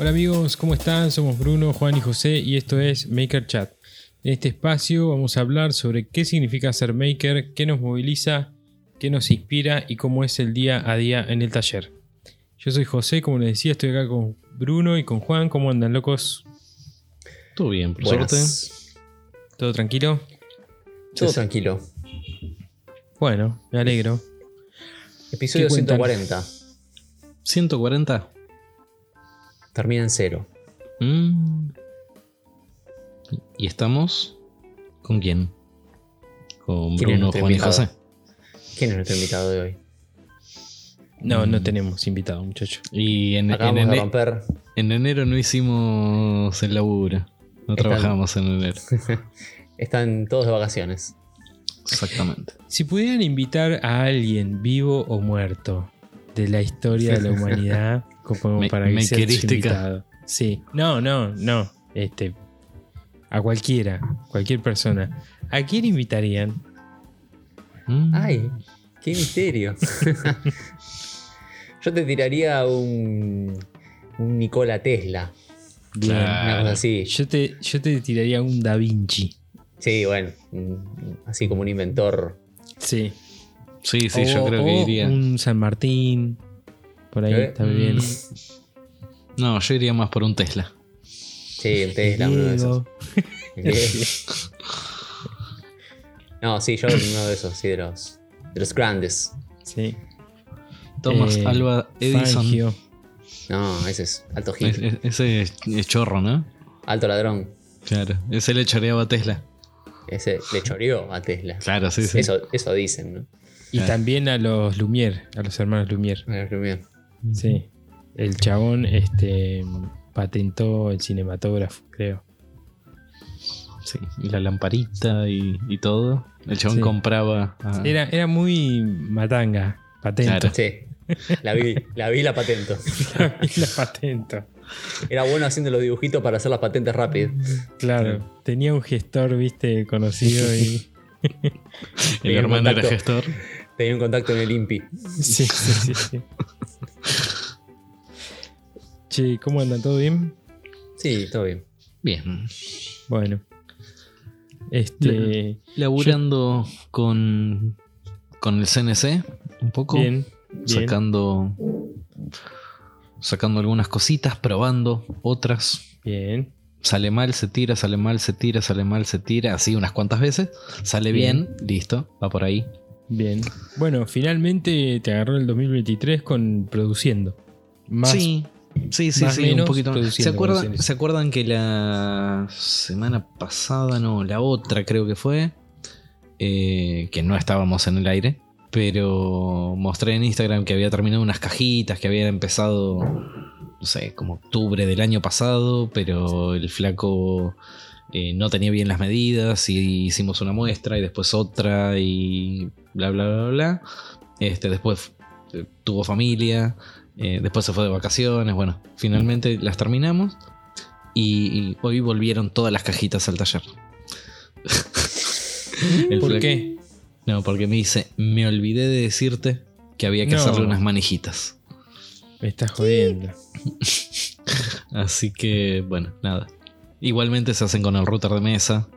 Hola amigos, ¿cómo están? Somos Bruno, Juan y José y esto es Maker Chat. En este espacio vamos a hablar sobre qué significa ser maker, qué nos moviliza, qué nos inspira y cómo es el día a día en el taller. Yo soy José, como les decía, estoy acá con Bruno y con Juan. ¿Cómo andan, locos? Todo bien, por Buenas. suerte. ¿Todo tranquilo? Todo tranquilo. Bueno, me alegro. Episodio ¿Qué cuentan? 140. 140. Termina en cero. Mm. ¿Y estamos? ¿Con quién? Con ¿Quién es Bruno, Juan y invitado? José. ¿Quién es nuestro invitado de hoy? No, Mm. no tenemos invitado, muchachos. Y en, en Acabamos de ene- romper. en enero no hicimos el laburo. No Están- trabajamos en enero. Están todos de vacaciones. Exactamente. Si pudieran invitar a alguien vivo o muerto de la historia de la humanidad, como Me- para que sea su makerística. invitado. Sí. No, no, no. Este. A cualquiera, cualquier persona. ¿A quién invitarían? Mm. ¡Ay! ¡Qué misterio! Yo te tiraría un. Un Nikola Tesla. Bien. Claro. Una cosa así. Yo te, yo te tiraría un Da Vinci. Sí, bueno. Así como un inventor. Sí. Sí, sí, yo O- creo que iría. Un San Martín. Por ahí Eh, también. Mm. No, yo iría más por un Tesla. Sí, un Tesla, uno de esos. No, sí, yo uno de esos, sí, de los. De los grandes. Sí. Thomas Eh, Alba Edison. Fangio. No, ese es alto hit. es- ese es, chorro, ¿no? Alto ladrón. Claro. Ese le choreaba a Tesla. Ese le choreó a Tesla. Claro, sí, sí. Eso, eso dicen, ¿no? Y Claro. también a los Lumière, a los hermanos Lumière. A ver, bien. Sí. El chabón este, patentó el cinematógrafo, creo. Sí, y la lamparita y, y todo. El chabón Sí. compraba. a- Era, era muy matanga, patento. Claro. Sí. La vi, la vi y la patento. la patento. Era bueno haciendo los dibujitos para hacer las patentes rápidas. Claro. Tenía un gestor, viste, conocido y. el Tenía un hermano era contacto. gestor. Tenía un contacto en el INPI. sí, sí, sí, sí. Che, ¿cómo andan? ¿Todo bien? Sí, todo bien. Bien. Bueno. Este. Laburando con, con el CNC un poco. Bien. bien. Sacando. Sacando algunas cositas, probando otras. Bien. Sale mal, se tira, sale mal, se tira, sale mal, se tira, así unas cuantas veces. Sale bien, listo, va por ahí. Bien. Bueno, finalmente te agarró el 2023 con produciendo. Más sí, sí, sí, más sí, un poquito. ¿Se acuerdan. ¿Se acuerdan que la semana pasada, no, la otra creo que fue, eh, que no estábamos en el aire, pero mostré en Instagram que había terminado unas cajitas, que había empezado, no sé, como octubre del año pasado, pero el flaco eh, no tenía bien las medidas y hicimos una muestra y después otra y bla, bla, bla, bla. Este, después eh, tuvo familia, eh, después se fue de vacaciones, bueno, finalmente las terminamos y, y hoy volvieron todas las cajitas al taller. El ¿Por qué? No, porque me dice, me olvidé de decirte que había que No. hacerle unas manijitas. Me estás jodiendo. Así que, bueno, nada. Igualmente se hacen con el router de mesa.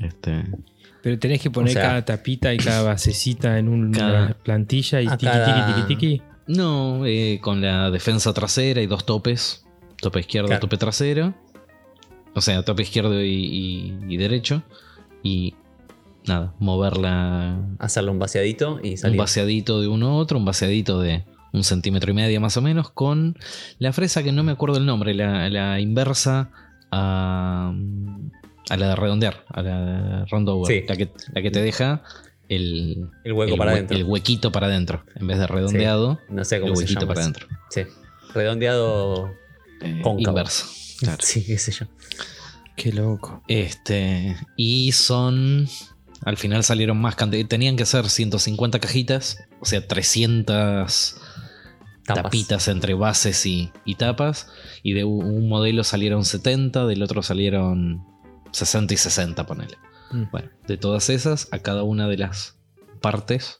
Este, Pero tenés que poner O sea- cada tapita y cada basecita en una Cada- plantilla y cada- tiqui, tiqui, tiqui. No, eh, con la defensa trasera y dos topes. Tope izquierdo, Claro. tope trasero. O sea, tope izquierdo y, y- y derecho. Y nada, moverla Hacerle un vaciadito y un salir. vaciadito de uno a otro, un vaciadito de un centímetro y medio más o menos, con la fresa que no me acuerdo el nombre, la, la inversa a, a la de redondear, a la de roundover, Sí. la, que, la que te deja el, el hueco el para adentro. el huequito para adentro, en vez de redondeado, No sé el cómo se huequito llama. para adentro. Sí. Redondeado. Eh, Cóncavo. inverso. claro. Sí, qué sé yo. Qué loco. Este, y son. Al final salieron más cantidad. Tenían que ser 150 cajitas, o sea, 300 Tapas. tapitas entre bases y, y tapas. Y de un- un modelo salieron 70, del otro salieron 60 y 60, ponele. Mm. Bueno, de todas esas, a cada una de las partes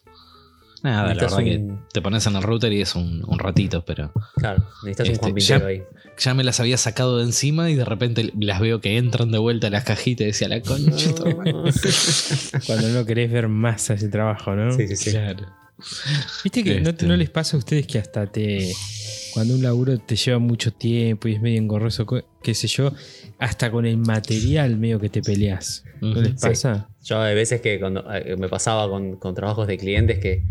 Nada, la Necesitas verdad que un- te pones en el router y es un, un ratito, pero Claro, necesitas Este, un Juan ya- ahí. ya me las había sacado de encima y de repente las veo que entran de vuelta a las cajitas y decía la concha. de tu hermana". Cuando no querés ver más ese trabajo, ¿no? Sí, sí, sí. Claro. Viste que no, Este. no les pasa a ustedes que hasta te. Cuando un laburo te lleva mucho tiempo y es medio engorroso, qué sé yo, hasta con el material medio que te peleas. ¿No les Sí. pasa? Yo hay veces que cuando eh, me pasaba con, con trabajos de clientes que,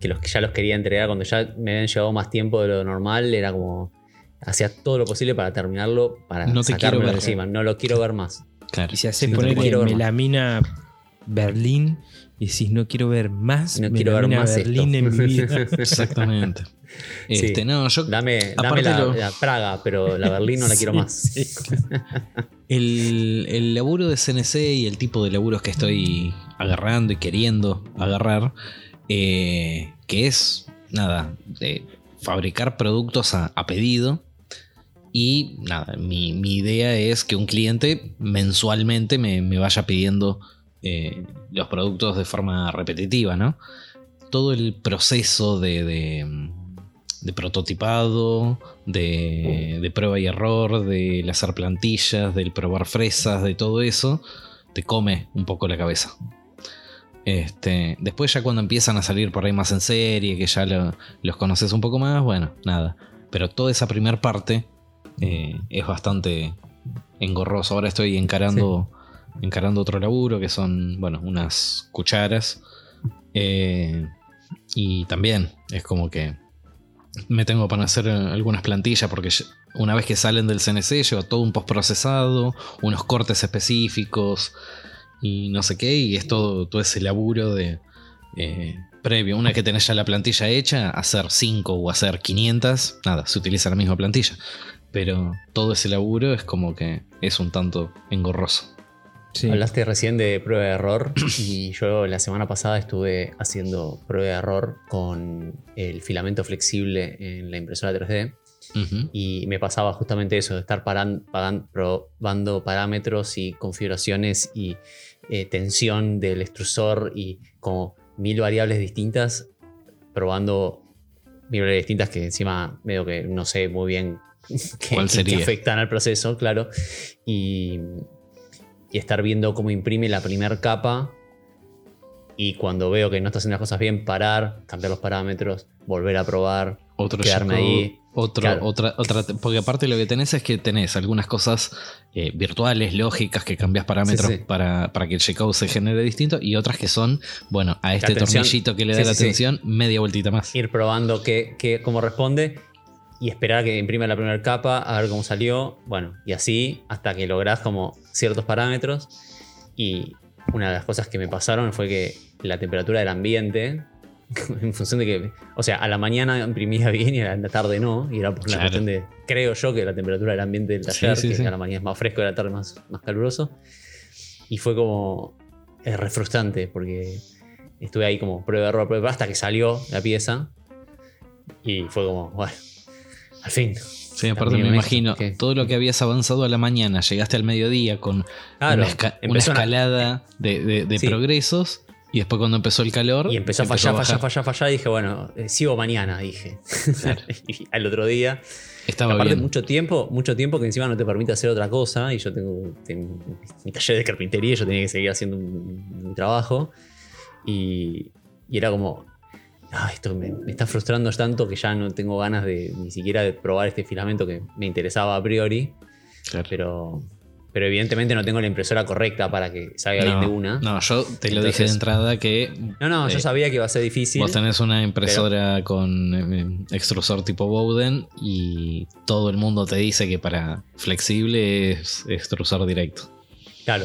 que los que ya los quería entregar cuando ya me habían llevado más tiempo de lo normal, era como hacía todo lo posible para terminarlo, para No te quiero ver. encima. No lo quiero ver más. Claro. Y se hace Sí, poner no más. melamina Berlín y decís, no quiero ver más No quiero ver más Berlín esto. en mi vida. Exactamente. Sí. Este, no, yo Dame, dame la, lo- la Praga, pero la Berlín no la quiero más. sí. El, el laburo de CNC y el tipo de laburos que estoy agarrando y queriendo agarrar, eh, que es, nada, de fabricar productos a, a pedido. Y nada, mi, mi idea es que un cliente mensualmente me, me vaya pidiendo eh, los productos de forma repetitiva, ¿no? Todo el proceso de, de, de prototipado, de, de prueba y error, de hacer plantillas, del probar fresas, de todo eso, te come un poco la cabeza. Este, después ya cuando empiezan a salir por ahí más en serie, que ya lo- los conoces un poco más, bueno, nada. Pero toda esa primer parte eh, es bastante engorroso. Ahora estoy encarando, encarando otro laburo que son, bueno, unas cucharas. Eh, y también es como que me tengo para hacer algunas plantillas porque una vez que salen del CNC lleva todo un postprocesado, unos cortes específicos y no sé qué, y es todo, todo ese laburo de eh, previo. Una que tenés ya la plantilla hecha, hacer 5 o hacer 500, nada, se utiliza la misma plantilla. Pero todo ese laburo es como que es un tanto engorroso. Sí. Hablaste recién de prueba de error y yo la semana pasada estuve haciendo prueba de error con el filamento flexible en la impresora 3D Ujú. y me pasaba justamente eso, de estar paran- probando parámetros y configuraciones y eh, tensión del extrusor y como mil variables distintas, probando mil variables distintas que encima medio que no sé muy bien qué, ¿Cuál sería? afectan al proceso, claro. Y, y estar viendo cómo imprime la primera capa y cuando veo que no está haciendo las cosas bien, parar, cambiar los parámetros, volver a probar, Otro quedarme ahí. Otro, Claro. otra, otra, porque aparte lo que tenés es que tenés algunas cosas eh, virtuales, lógicas, que cambias parámetros Sí, sí. Para, para que el G-code se genere distinto, y otras que son, bueno, a este tornillito que le da Sí, la tensión, media vueltita más. ir probando qué, qué- cómo responde y esperar a que imprima la primera capa, a ver cómo salió. Bueno, y así hasta que lográs como ciertos parámetros. Y una de las cosas que me pasaron fue que la temperatura del ambiente, en función de que, o sea, a la mañana imprimía bien y a la tarde no. Y era por la Claro. cuestión de, creo yo, que la temperatura del ambiente del Sí, taller, sí, que sí. a la mañana es más fresco y a la tarde más, más caluroso. Y fue como, es re frustrante porque estuve ahí como prueba de error, prueba hasta que salió la pieza. Y fue como, bueno, al fin. Sí, aparte me imagino, que- todo lo que habías avanzado a la mañana, llegaste al mediodía con Claro, una, esca- una empezó una- escalada de, de- de Sí. progresos, y después cuando empezó el calor... Y empezó a fallar, fallar, fallar, fallar. Dije, bueno, eh, sigo mañana, dije. Claro. y al otro día. Estaba aparte, bien. mucho tiempo, mucho tiempo que encima no te permite hacer otra cosa. Y yo tengo, tengo mi taller de carpintería, yo tenía que seguir haciendo un- mi trabajo. Y, y era como, "Ah, esto me, me está frustrando tanto que ya no tengo ganas de ni siquiera de probar este filamento que me interesaba a priori. Claro. Pero, pero evidentemente no tengo la impresora correcta para que salga bien de una. no, yo te lo Entonces- dije de entrada que No, no, yo Eh, sabía que iba a ser difícil. Vos tenés una impresora con eh, extrusor tipo Bowden y todo el mundo te dice que para flexible es extrusor directo. Claro.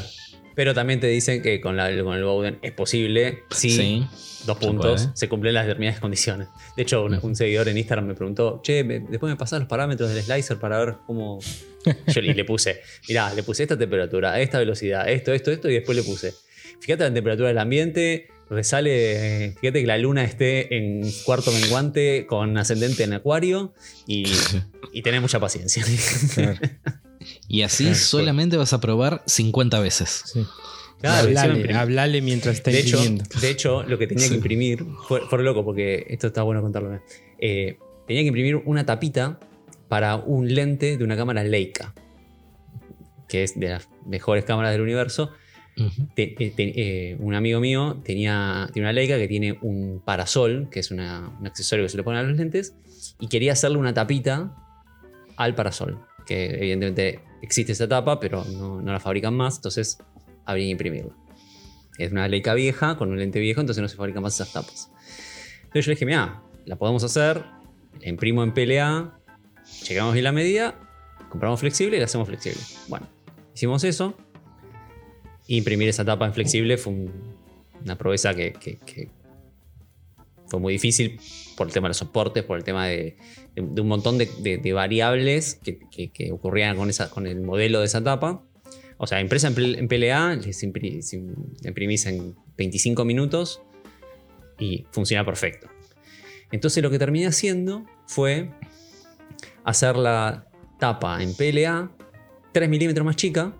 Pero también te dicen que con, la, con el Bowden es posible, sí, Sí. dos puntos, se cumplen las determinadas condiciones. De hecho, un, un seguidor en Instagram me preguntó, che, me- después me pasás los parámetros del slicer para ver cómo... Yo le, le puse, mirá, le puse esta temperatura, esta velocidad, esto, esto, esto, y después le puse, fíjate la temperatura del ambiente, resale, fíjate que la luna esté en cuarto menguante con ascendente en acuario y, y tenés mucha paciencia. Claro. Y así Claro. solamente vas a probar 50 veces. Sí. Claro, hablale, mientras está de hecho, de hecho, lo que tenía Sí. que imprimir fue, loco porque esto está bueno contarlo. Eh, tenía que imprimir una tapita para un lente de una cámara Leica, que es de las mejores cámaras del universo. Te- eh, te- eh, un amigo mío tenía, tiene una Leica que tiene un parasol, que es una- un accesorio que se le pone a los lentes, y quería hacerle una tapita al parasol, que evidentemente existe esa tapa, pero no, no la fabrican más, entonces habría que imprimirla. Es una Leica vieja con un lente viejo, entonces no se fabrican más esas tapas. Entonces yo le dije, mira, la podemos hacer, la imprimo en PLA, llegamos bien la medida, compramos flexible y la hacemos flexible. Bueno, hicimos eso. Imprimir esa tapa en flexible fue un- una proeza que fue muy difícil por el tema de los soportes, por el tema de, de- un montón de, variables que, que- ocurrían con, esa, con el modelo de esa tapa. O sea, impresa en, pl- en PLA, les imprimís en 25 minutos y funciona perfecto. Entonces lo que terminé haciendo fue hacer la tapa en PLA 3 milímetros más chica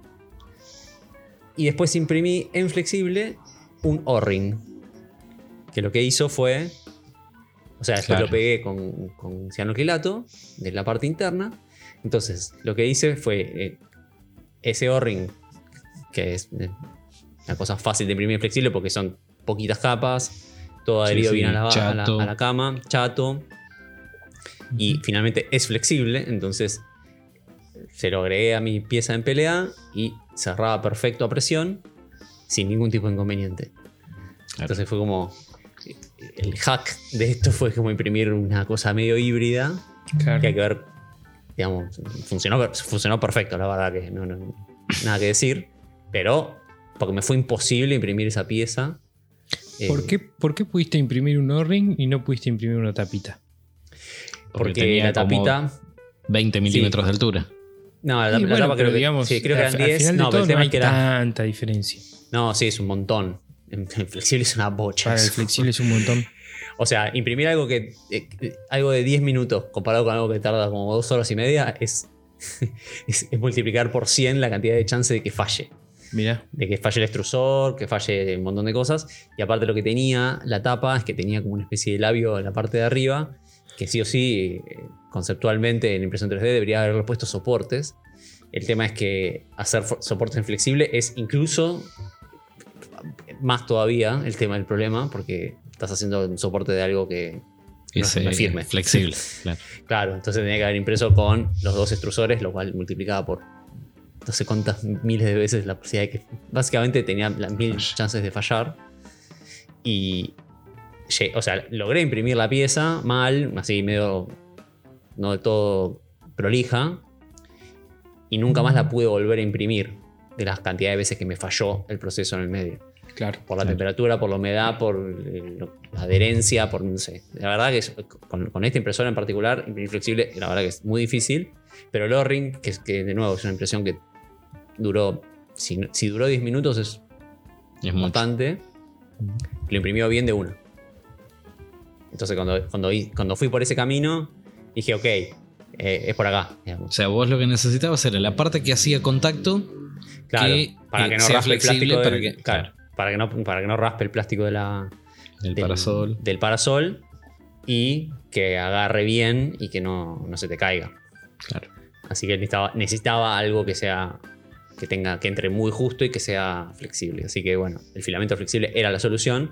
y después imprimí en flexible un O-ring. Que lo que hizo fue. O sea, después Claro. lo pegué con, con cianocrilato de la parte interna. Entonces, lo que hice fue eh, ese O-ring, que es eh, una cosa fácil de imprimir flexible porque son poquitas capas, todo adherido sí, bien a la, a la- chato. a la cama, chato. Y finalmente es flexible, entonces se lo agregué a mi pieza en PLA y cerraba perfecto a presión sin ningún tipo de inconveniente. Entonces fue como. El hack de esto fue como imprimir una cosa medio híbrida Claro. que hay que ver. Digamos, funcionó, funcionó perfecto, la verdad que no, no- nada que decir. Pero, porque me fue imposible imprimir esa pieza. eh, ¿Por, qué, ¿Por qué pudiste imprimir un O-ring y no pudiste imprimir una tapita? Porque, tenía la como tapita. 20 milímetros de altura. No, la, la bueno, tapa creo que, digamos, sí, creo que eran al 10. final de No, pero todo el tema no es que era. tanta diferencia. No, sí, es un montón. En flexible es una bocha. Para el flexible es un montón. O sea, imprimir algo que eh, eh, algo de 10 minutos comparado con algo que tarda como 2 horas y media es, es, es multiplicar por 100 la cantidad de chance de que falle. Mirá. De que falle el extrusor, que falle un montón de cosas. Y aparte lo que tenía la tapa es que tenía como una especie de labio en la parte de arriba, que sí o sí, eh, conceptualmente en impresión 3D debería haberle puesto soportes. El tema es que hacer soportes en flexible es incluso más todavía el tema del problema, porque estás haciendo un soporte de algo que no es- Es no es firme. flexible. claro. Claro, entonces tenía que haber impreso con los dos extrusores, lo cual multiplicaba por no sé cuántas miles de veces la posibilidad de que. Básicamente tenía las mil chances de fallar. Y. O sea, logré imprimir la pieza mal, así medio. no de todo prolija. Y nunca más la pude volver a imprimir de las cantidades de veces que me falló el proceso en el medio Claro. por la Claro. temperatura, por la humedad, por eh, la adherencia, por no sé. La verdad que es- con, con esta impresora en particular, imprimir flexible, la verdad que es muy difícil. Pero el O-Ring, que, que de nuevo es una impresión que duró, si, duró 10 minutos es Es bastante, lo imprimió bien de una. Entonces cuando, cuando, cuando fui por ese camino, dije, ok, eh, es por acá. O sea, vos lo que necesitabas era la parte que hacía contacto. Claro, que, para eh, que no sea el flexible para que- claro, para que no, para que no raspe el plástico de la, El del parasol. del parasol y que agarre bien y que no, no se te caiga. Claro. Así que necesitaba, necesitaba algo que sea que tenga que entre muy justo y que sea flexible. Así que bueno, el filamento flexible era la solución.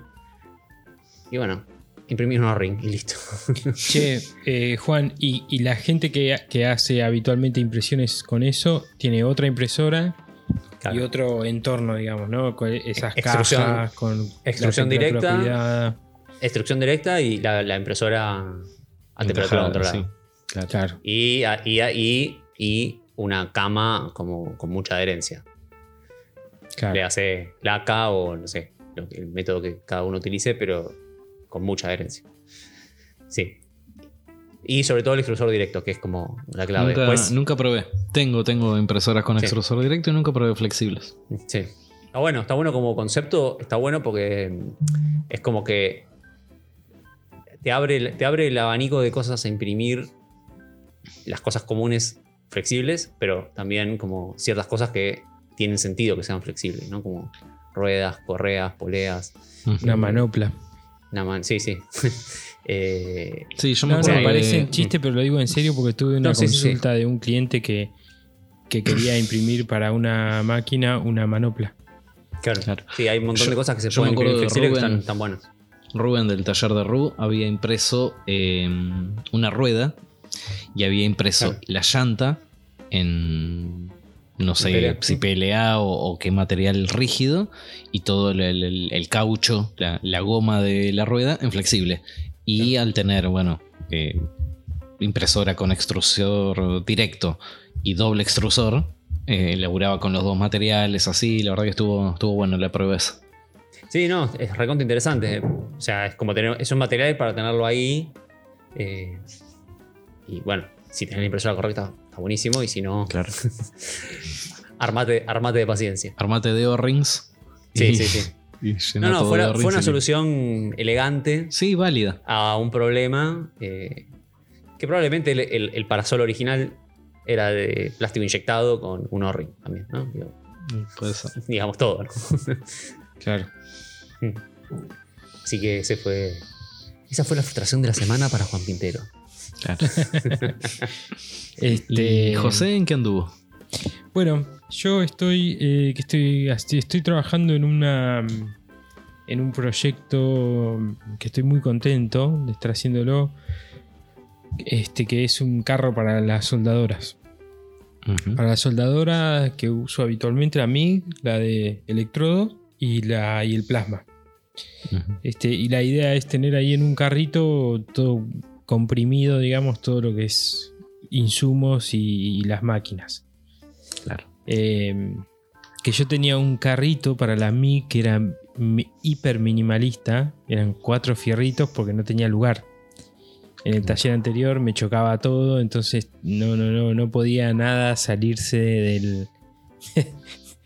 Y bueno, imprimí un ring y listo. Che, eh, Juan, ¿y, y la gente que, que hace habitualmente impresiones con eso tiene otra impresora Claro. y otro entorno, digamos, ¿no? Con esas Extrusión- cajas, con la extrusión directa. cuidada. Extrucción directa y la, la impresora a temperatura controlada. sí. Claro. Y, y, y, y una cama como, con mucha adherencia. claro. le hace laca o no sé, el método que cada uno utilice, pero con mucha adherencia. Sí. Y sobre todo el extrusor directo, que es como la clave. Nunca, Después, nunca probé. Tengo, tengo impresoras con Sí. extrusor directo y nunca probé flexibles. sí. Está bueno, está bueno como concepto, está bueno porque es como que te abre, el- te abre el abanico de cosas a imprimir, las cosas comunes flexibles, pero también como ciertas cosas que tienen sentido que sean flexibles, ¿no? Como ruedas, correas, poleas. Una manopla. Una man- sí, sí. Eh, Sí, yo me No, no, acuerdo me que- parece chiste, pero lo digo en serio porque tuve una No, sí, sí, sí. consulta de un cliente que, que quería imprimir para una máquina una manopla. claro. Claro. Sí, hay un montón Yo- de cosas que se pueden imprimir que Rubén. están, están buenas. Rubén del taller de Ru había impreso eh, una rueda y había impreso Claro. la llanta en no sé PLA, si sí. PLA o, o qué material rígido y todo el, el- el caucho, la, la goma de la rueda en flexible. Y al tener, bueno, eh, impresora con extrusor directo y doble extrusor, eh, laburaba con los dos materiales así. La verdad que estuvo, estuvo bueno la prueba esa. Sí, no, es recontra interesante. O sea, es como tener. Es un material para tenerlo ahí. eh, y bueno, si tenés la impresora correcta, está buenísimo. Y si no, Claro. armate, armate de paciencia. Armate de O-rings. Sí, y- sí, sí. Y No, no, todo fue, de fue una solución elegante Sí, válida. a un problema eh, que probablemente el, el- el parasol original era de plástico inyectado con un O-ring también, ¿no? Digo, Puede ser. digamos todo, ¿no? Claro. Así que ese fue. Esa fue la frustración de la semana para Juan Pintero. Claro. Este, ¿Y José en qué anduvo? Bueno, yo estoy, eh, que estoy, estoy, trabajando en una en un proyecto que estoy muy contento de estar haciéndolo. Este que es un carro para las soldadoras. Para la soldadora que uso habitualmente la MIG, la de electrodo y la y el plasma. Este, y la idea es tener ahí en un carrito todo comprimido, digamos, todo lo que es insumos y, y las máquinas. Claro. Eh, que yo tenía un carrito para la MI que era hiper minimalista. Eran cuatro fierritos porque no tenía lugar. En el taller anterior me chocaba todo, entonces no, no, no, no podía nada salirse del.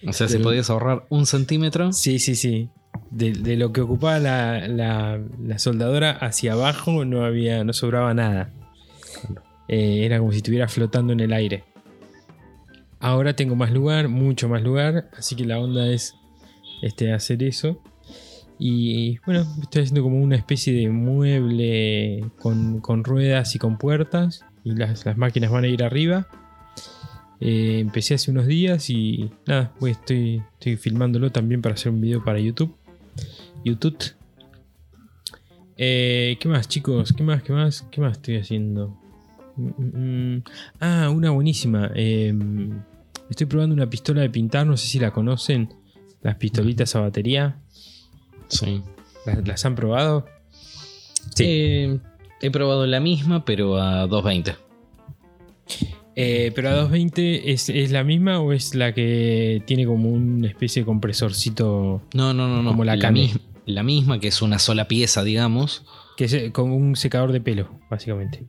O sea, si Del- podías ahorrar un centímetro. Sí, sí, sí. De, de lo que ocupaba la, la- la soldadora hacia abajo no había. no sobraba nada. Eh, era como si estuviera flotando en el aire. Ahora tengo más lugar, mucho más lugar. Así que la onda es este, hacer eso. Y bueno, estoy haciendo como una especie de mueble con, con ruedas y con puertas. Y las, las máquinas van a ir arriba. Eh, empecé hace unos días y nada, pues estoy, estoy filmándolo también para hacer un video para YouTube. YouTube. Eh, ¿Qué más, chicos? ¿Qué más? ¿Qué más? ¿Qué más estoy haciendo? Mm, mm, mm. Ah, una buenísima. Eh, estoy probando una pistola de pintar, no sé si la conocen. Las pistolitas a batería. Sí. ¿Las, las han probado? Sí. Eh, he probado la misma, pero a 220. Eh, pero a 220 ¿es, ¿es la misma o es la que tiene como una especie de compresorcito No, no, no, no. Como la la, la misma, que es una sola pieza, digamos. que es eh, con un secador de pelo, básicamente?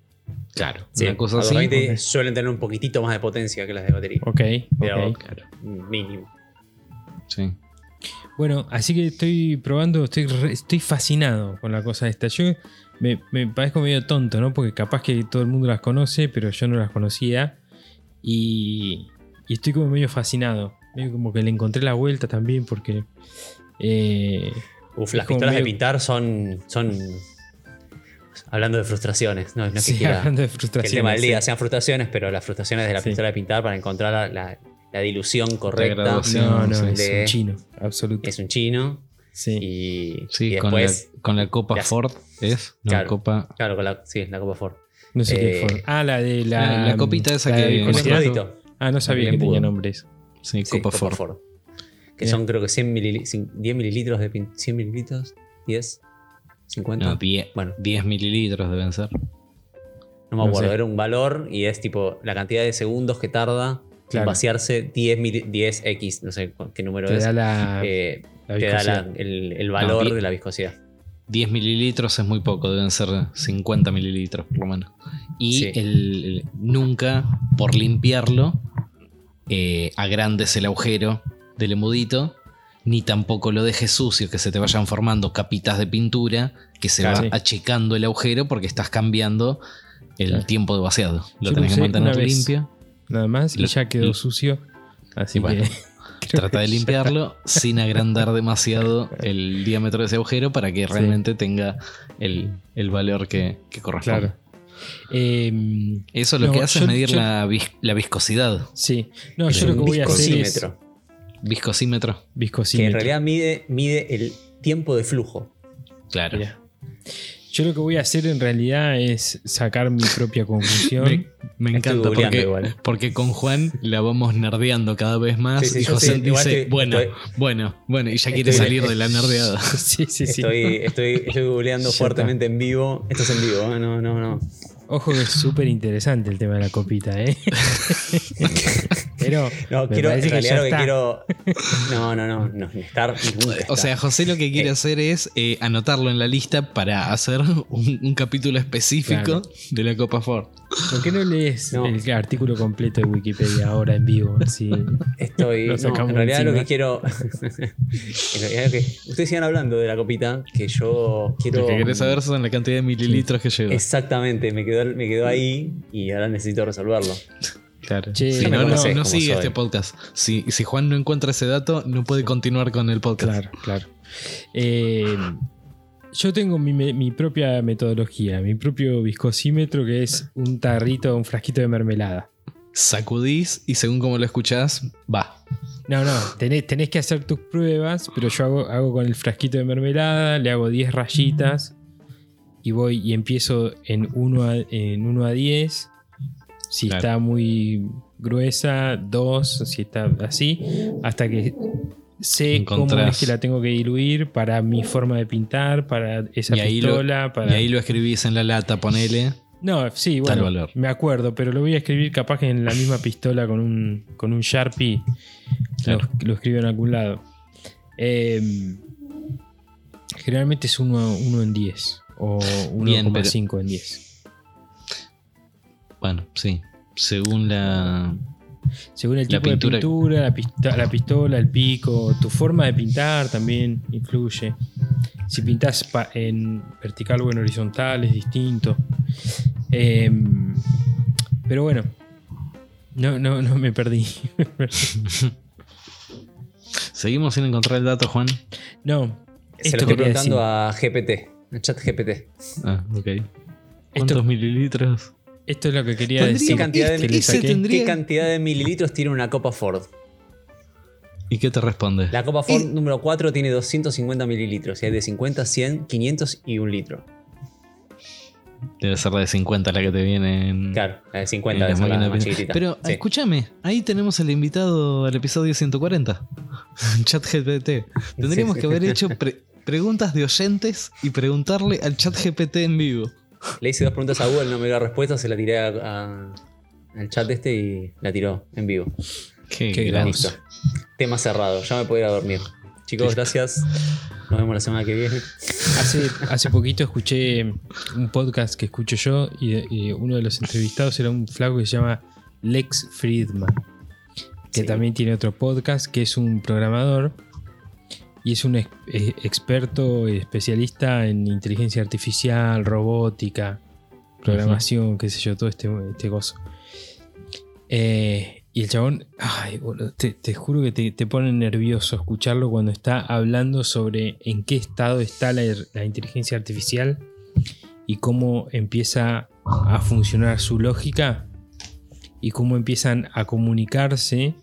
Claro. Sí, una cosa a así. 220 ok. suelen tener un poquitito más de potencia que las de batería. Ok, Pero- ok. Claro. Mínimo. Sí. Bueno, así que estoy probando, estoy, re- estoy fascinado con la cosa esta. Yo me, me parezco medio tonto, ¿no? Porque capaz que todo el mundo las conoce, pero yo no las conocía. Y, y estoy como medio fascinado. Medio como que le encontré la vuelta también porque... eh, Uf, las pistolas de pintar son. son. Hablando de frustraciones, no, no es que sí, quiera hablando de que el tema del día sean frustraciones, pero las frustraciones de la Sí. pistola de pintar para encontrar la, la- la dilución correcta. No, no, Sí, es de- un chino, absoluto. es un chino. sí. Y, Sí, y con, la, después, con la Copa ya- Ford es. No, Claro. Copa. claro, con la, sí, la Copa Ford. No sé qué eh, fue. Ah, la de la... la- la copita esa la que- de El. Ah, no sabía que tenía nombres. Sí, Sí, Copa, Copa Ford. Ford. Que Bien. son creo que 100, milili- cin- 10 mililitros de pin- 100 mililitros, 10, 50. No, 10, Bueno. 10 mililitros deben ser. No me No acuerdo, sé. era un valor y es tipo la cantidad de segundos que tarda Claro. en vaciarse 10, mili- 10x, no sé qué número Te es. da la, eh, la te da la- el, el valor No, de la viscosidad. 10 mililitros es muy poco, deben ser 50 mililitros por lo menos. Y Sí. el, el- nunca, por limpiarlo, eh, agrandes el agujero del embudito, ni tampoco lo dejes sucio, que se te vayan formando capitas de pintura, que se Claro. va Sí. achicando el agujero porque estás cambiando el Claro. tiempo de vaciado. Yo Lo lo tenés que mantener limpio. Nada más y Lo- ya quedó sucio. Así Y bueno, que Trata de ya limpiarlo sin agrandar demasiado el diámetro de ese agujero para que realmente tenga el, el valor que, que corresponde. Claro. Em, Eso lo No, que hace yo- es medir yo- la, vis- la viscosidad. sí. No, Es yo lo que voy a hacer es. Viscosímetro, Viscosímetro. Que en realidad mide, mide el tiempo de flujo. Claro. Yo lo que voy a hacer en realidad es sacar mi propia conclusión. Me, encanta porque, igual. porque con Juan la vamos nerdeando cada vez más Sí, sí, y José sí, dice, estoy- bueno, estoy- bueno, bueno, y ya quiere estoy- salir de la nerdeada. sí, sí, sí. Estoy, estoy, estoy googleando fuertemente en vivo. Esto es en vivo, ¿eh? no, no, no. Ojo que es súper interesante el tema de la copita, ¿eh? Pero No, me quiero, en parece que realidad ya lo que está. quiero. No, no, no, no, estar O sea, José lo que quiere Eh. hacer es eh, anotarlo en la lista para hacer un, un capítulo específico Claro. de la Copa Ford. ¿Por qué no lees No. el artículo completo de Wikipedia ahora en vivo? Así, Estoy. Lo no, en realidad lo encima. que quiero. en realidad lo que. Ustedes sigan hablando de la copita, que yo quiero. Lo que querés saber son la cantidad de mililitros que lleva. Exactamente, me quedó, me quedó ahí y ahora necesito resolverlo. Claro. Che, Si no, no, sigue soy. este podcast. Si, si Juan no encuentra ese dato, no puede continuar con el podcast. Claro, claro. Eh, yo tengo mi, propia metodología, mi propio viscosímetro, que es un tarrito, un frasquito de mermelada. Sacudís y según como lo escuchás, va. No, no, tenés, tenés que hacer tus pruebas, pero yo hago, hago con el frasquito de mermelada, le hago 10 rayitas y voy y empiezo en 1 a, en 1 a 10. Si Claro. está muy gruesa, 2, si está así, hasta que sé cómo es que la tengo que diluir para mi forma de pintar, para esa Y ahí, lo, pistola, para... y ahí lo escribís en la lata, ponele. No, sí, bueno, valor. me acuerdo, pero lo voy a escribir capaz que en la misma pistola con un, con un Sharpie. Claro. Lo, lo escribo en algún lado. Eh, generalmente es 1 en 10 o Bien, 1,5 en 10. Bueno, sí. Según la. Según el La tipo pintura- de pintura, la, pista- la pistola, el pico, tu forma de pintar también influye. Si pintas en vertical o en horizontal es distinto. Eh, pero bueno, no, no, no me perdí. Seguimos sin encontrar el dato, Juan. no, Se esto lo estoy preguntando decir. a GPT, a chat GPT. Ah, ok. ¿Cuántos mililitros? Esto es lo que quería Tendría- decir. ¿Qué cantidad, de, este- que tendría- ¿Qué cantidad de mililitros tiene una copa Ford? ¿Y qué te responde? La copa Ford Y- número 4 tiene 250 mililitros y hay de 50, 100, 500 y 1 litro. Debe ser la de 50 la que te viene en. Claro, la de en 50 la es la más chiquitita. Pero Sí. escúchame, ahí tenemos al invitado al episodio 140. Chat GPT. Tendríamos Sí, que sí. haber hecho pre- preguntas de oyentes y preguntarle al chat GPT en vivo. Le hice dos preguntas a Google, no me dio la respuesta, se la tiré a- a- al chat este y la tiró en vivo. Qué, Qué Listo. Tema cerrado, ya me puedo ir a dormir. Chicos, gracias. Nos vemos la semana que viene. Hace, hace poquito escuché un podcast que escucho yo y, y uno de los entrevistados era un flaco que se llama Lex Friedman, que Sí. también tiene otro podcast que es un programador y es un ex- eh, experto y especialista en inteligencia artificial, robótica, programación, qué sé yo, todo este, este gozo. Eh, y el chabón, ay, boludo, te, te juro que te, te pone nervioso escucharlo cuando está hablando sobre en qué estado está la, la inteligencia artificial y cómo empieza a funcionar su lógica y cómo empiezan a comunicarse,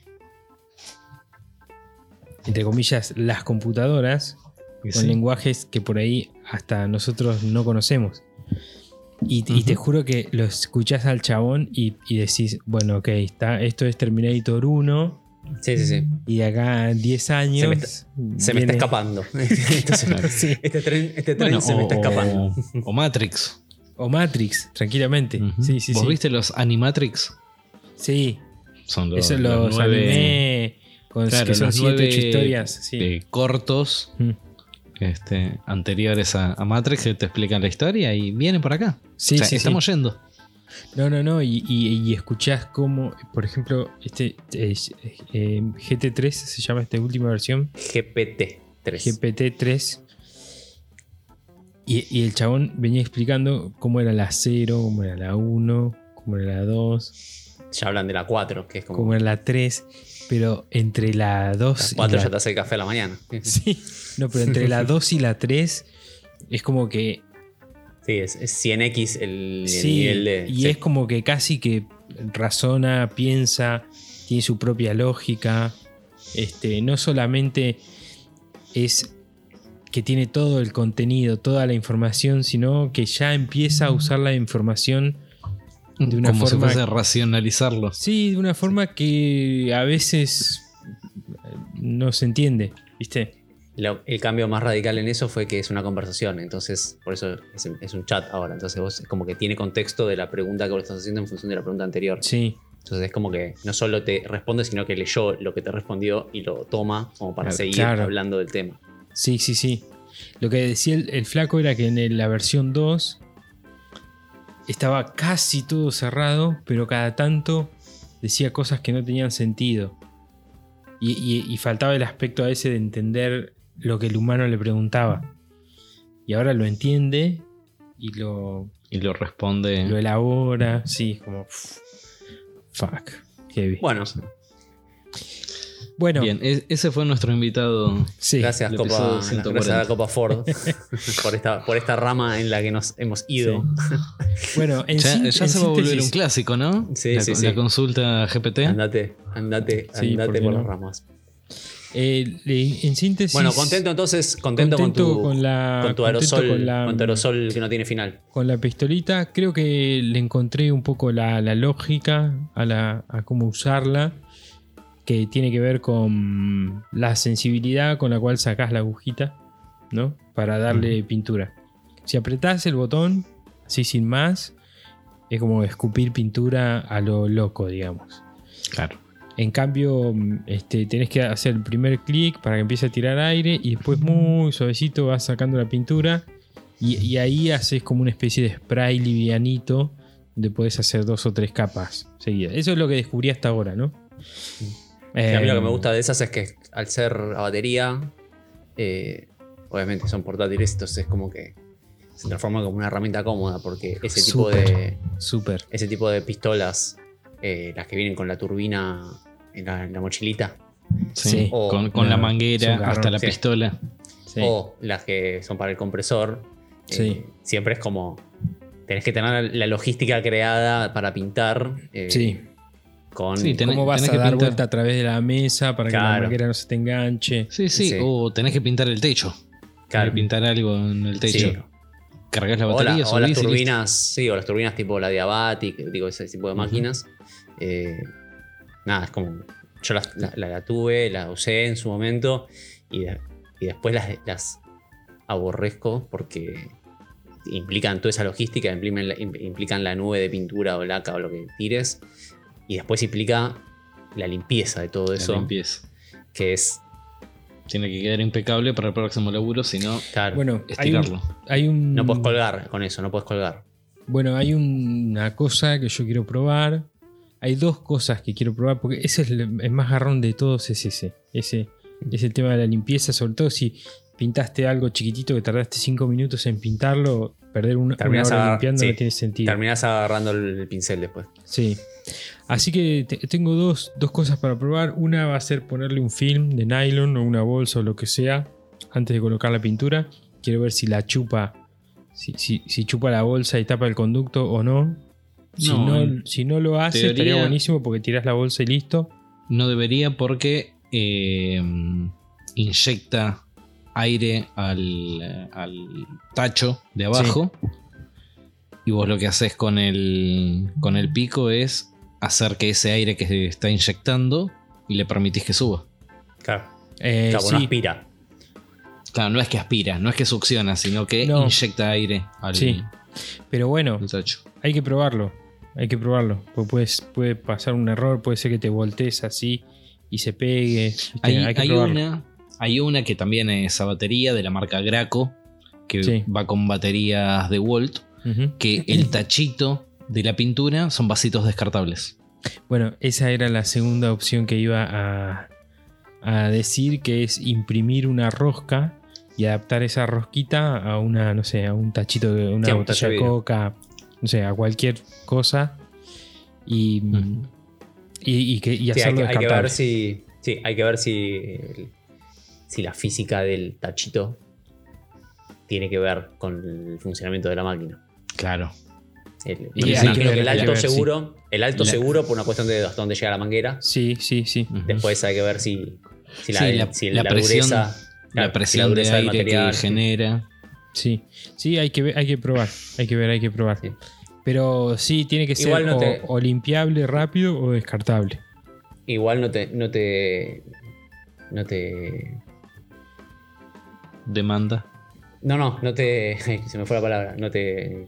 entre comillas, las computadoras con lenguajes que por ahí hasta nosotros no conocemos. Y, y te juro que lo escuchás al chabón y, y decís, bueno, ok, está, esto es Terminator 1 Sí, sí, sí. y de acá a 10 años... Se me está- Se me está viene- escapando. Sí. Este tren, este tren Bueno, se me está escapando. O, Matrix. O Matrix, tranquilamente. Ujú. Sí, sí, ¿Vos sí. viste los Animatrix? Sí, Son los, eso los, nueve, anime con claro, que son los 7, nueve, 8 historias. Sí. eh, cortos Mm. este, anteriores a, a Matrix que te explican la historia y vienen por acá. Sí, O sea, sí, sí. estamos yendo. No, no, no. Y, y- y escuchás cómo, por ejemplo, este eh, eh, GT3 se llama esta última versión. GPT 3. GPT-3. Y, y el chabón venía explicando cómo era la 0, cómo era la 1, cómo era la 2, Ya hablan de la 4, que es como. cómo era la 3. Pero entre la 2 Las y 4 la ya te hace el café a la mañana. Sí, no, pero entre la 2 y la 3 es como que. Sí, es, es 100x el, el Sí, nivel de. y sí. es como que casi que razona, piensa, tiene su propia lógica. Este, no solamente es que tiene todo el contenido, toda la información, sino que ya empieza a usar la información de una Como forma. si fuese racionalizarlo. Sí, de una forma que a veces no se entiende, ¿viste? Lo- el cambio más radical en eso fue que es una conversación, entonces por eso es, es un chat ahora. Entonces vos como que tiene contexto de la pregunta que vos estás haciendo en función de la pregunta anterior. Sí, Entonces es como que no solo te responde, sino que leyó lo que te respondió y lo toma como para Claro, seguir claro. hablando del tema. sí, sí, sí. Lo que decía el, el flaco era que en el- la versión 2 estaba casi todo cerrado, pero cada tanto decía cosas que no tenían sentido. Y, y- y faltaba el aspecto a ese de entender lo que el humano le preguntaba. Y ahora lo entiende y lo, Y lo responde. lo elabora. Sí, como. Fuck. Heavy. Bueno, Bueno, Bien, e- ese fue nuestro invitado. sí. gracias Copa, episodio 140. gracias a Copa Ford por esta, por esta rama en la que nos hemos ido. Bueno, en Ya, ya en se va a volver un clásico, ¿no? Sí, la, sí, la sí. consulta GPT. Andate, andate, Sí, ¿por andate por no? las ramas. Eh, en síntesis. Bueno, contento entonces, contento, contento con tu, con la- con tu aerosol, con la- con tu aerosol que no tiene final. con la pistolita. Creo que le encontré un poco la, la lógica a, la, a cómo usarla. Que tiene que ver con la sensibilidad con la cual sacás la agujita, ¿no? Para darle pintura. Si apretás el botón, así sin más, es como escupir pintura a lo loco, digamos. Claro. En cambio, este, tenés que hacer el primer clic para que empiece a tirar aire y después muy suavecito vas sacando la pintura y, y ahí haces como una especie de spray livianito donde puedes hacer dos o tres capas seguidas. Eso es lo que descubrí hasta ahora, ¿no? A mí lo que me gusta de esas es que al ser a batería, eh, obviamente son portátiles, entonces es como que se transforma como una herramienta cómoda porque ese tipo de ese tipo de pistolas, eh, las que vienen con la turbina en la, en la mochilita, Sí. O- con con la manguera hasta la sí. pistola. Sí. o las que son para el compresor, eh, siempre es como tenés que tener la logística creada para pintar. eh, Sí. Con, Sí, tenés- ¿Cómo vas a que dar pintar- vuelta a través de la mesa para que la manguera no se te enganche? Sí, sí, Sí. O tenés que pintar el techo. Claro. que pintar algo en el techo. Sí. Cargas la O, la- batería, o las turbinas, sí, o las turbinas tipo la Diabatic, digo, ese tipo de máquinas. Eh, nada, es como. Yo las- la, la- la tuve, la usé en su momento y, de- y después las, las aborrezco porque implican toda esa logística, implican la, implican la nube de pintura o laca o lo que tires. Y después implica la limpieza de todo La eso, limpieza. que es. Tiene que quedar impecable para el próximo laburo, si no, Claro, Bueno, hay un, estirarlo. hay un- no puedes colgar con eso, no puedes colgar. Bueno, hay una cosa que yo quiero probar. Hay dos cosas que quiero probar, porque ese es el, el más garrón de todos, es ese. Ese es el tema de la limpieza, sobre todo si pintaste algo chiquitito que tardaste 5 minutos en pintarlo, perder una, una hora limpiando sí, no tiene sentido. Terminás agarrando el, el pincel después. Sí. Así que te- tengo dos, dos cosas para probar. Una va a ser ponerle un film de nylon o una bolsa o lo que sea antes de colocar la pintura. Quiero ver si la chupa, si, si- si chupa la bolsa y tapa el conducto o no. Si No, si no lo hace, teoría- estaría buenísimo porque tirás la bolsa y listo. No debería porque eh, inyecta aire al, al tacho de abajo. Y vos lo que haces con el, con el pico es hacer que ese aire que se está inyectando y le permitís que suba. Claro. Eh, Claro, no aspira. Claro, no es que aspira, no es que succiona, sino que No. inyecta aire al, Sí. pero bueno, hay que probarlo. Hay que probarlo. Porque puedes- puede pasar un error, puede ser que te voltees así y se pegue. Hay, hay que hay probarlo. una, hay una que también es a batería de la marca Graco, que Sí. va con baterías de Volt, que el tachito de la pintura son vasitos descartables. Bueno, esa era la segunda opción que iba a, a decir, que es imprimir una rosca y adaptar esa rosquita a una, no sé, a un tachito de una botella de coca, no sé, a cualquier cosa. Y, Ujú. y, y que, y Sí, hay, hacerlo que- hay que ver si. Sí, hay que ver si. Si la física del tachito tiene que ver con el funcionamiento de la máquina. Claro. El, Y que que alto ver, sí. seguro. El alto La- seguro por una cuestión de hasta dónde llega la manguera. Sí, sí, sí. Después hay que ver si, si la, Sí, la- si la la presión- dureza. La presión de del aire material, que genera. Sí, sí, hay que ver, hay que probar, hay que ver, hay que probar. Sí. Pero sí, tiene que ser no o, te- o limpiable rápido o descartable. Igual no te. No te. No te. Demanda. No, no, no te. Se me fue la palabra. No te.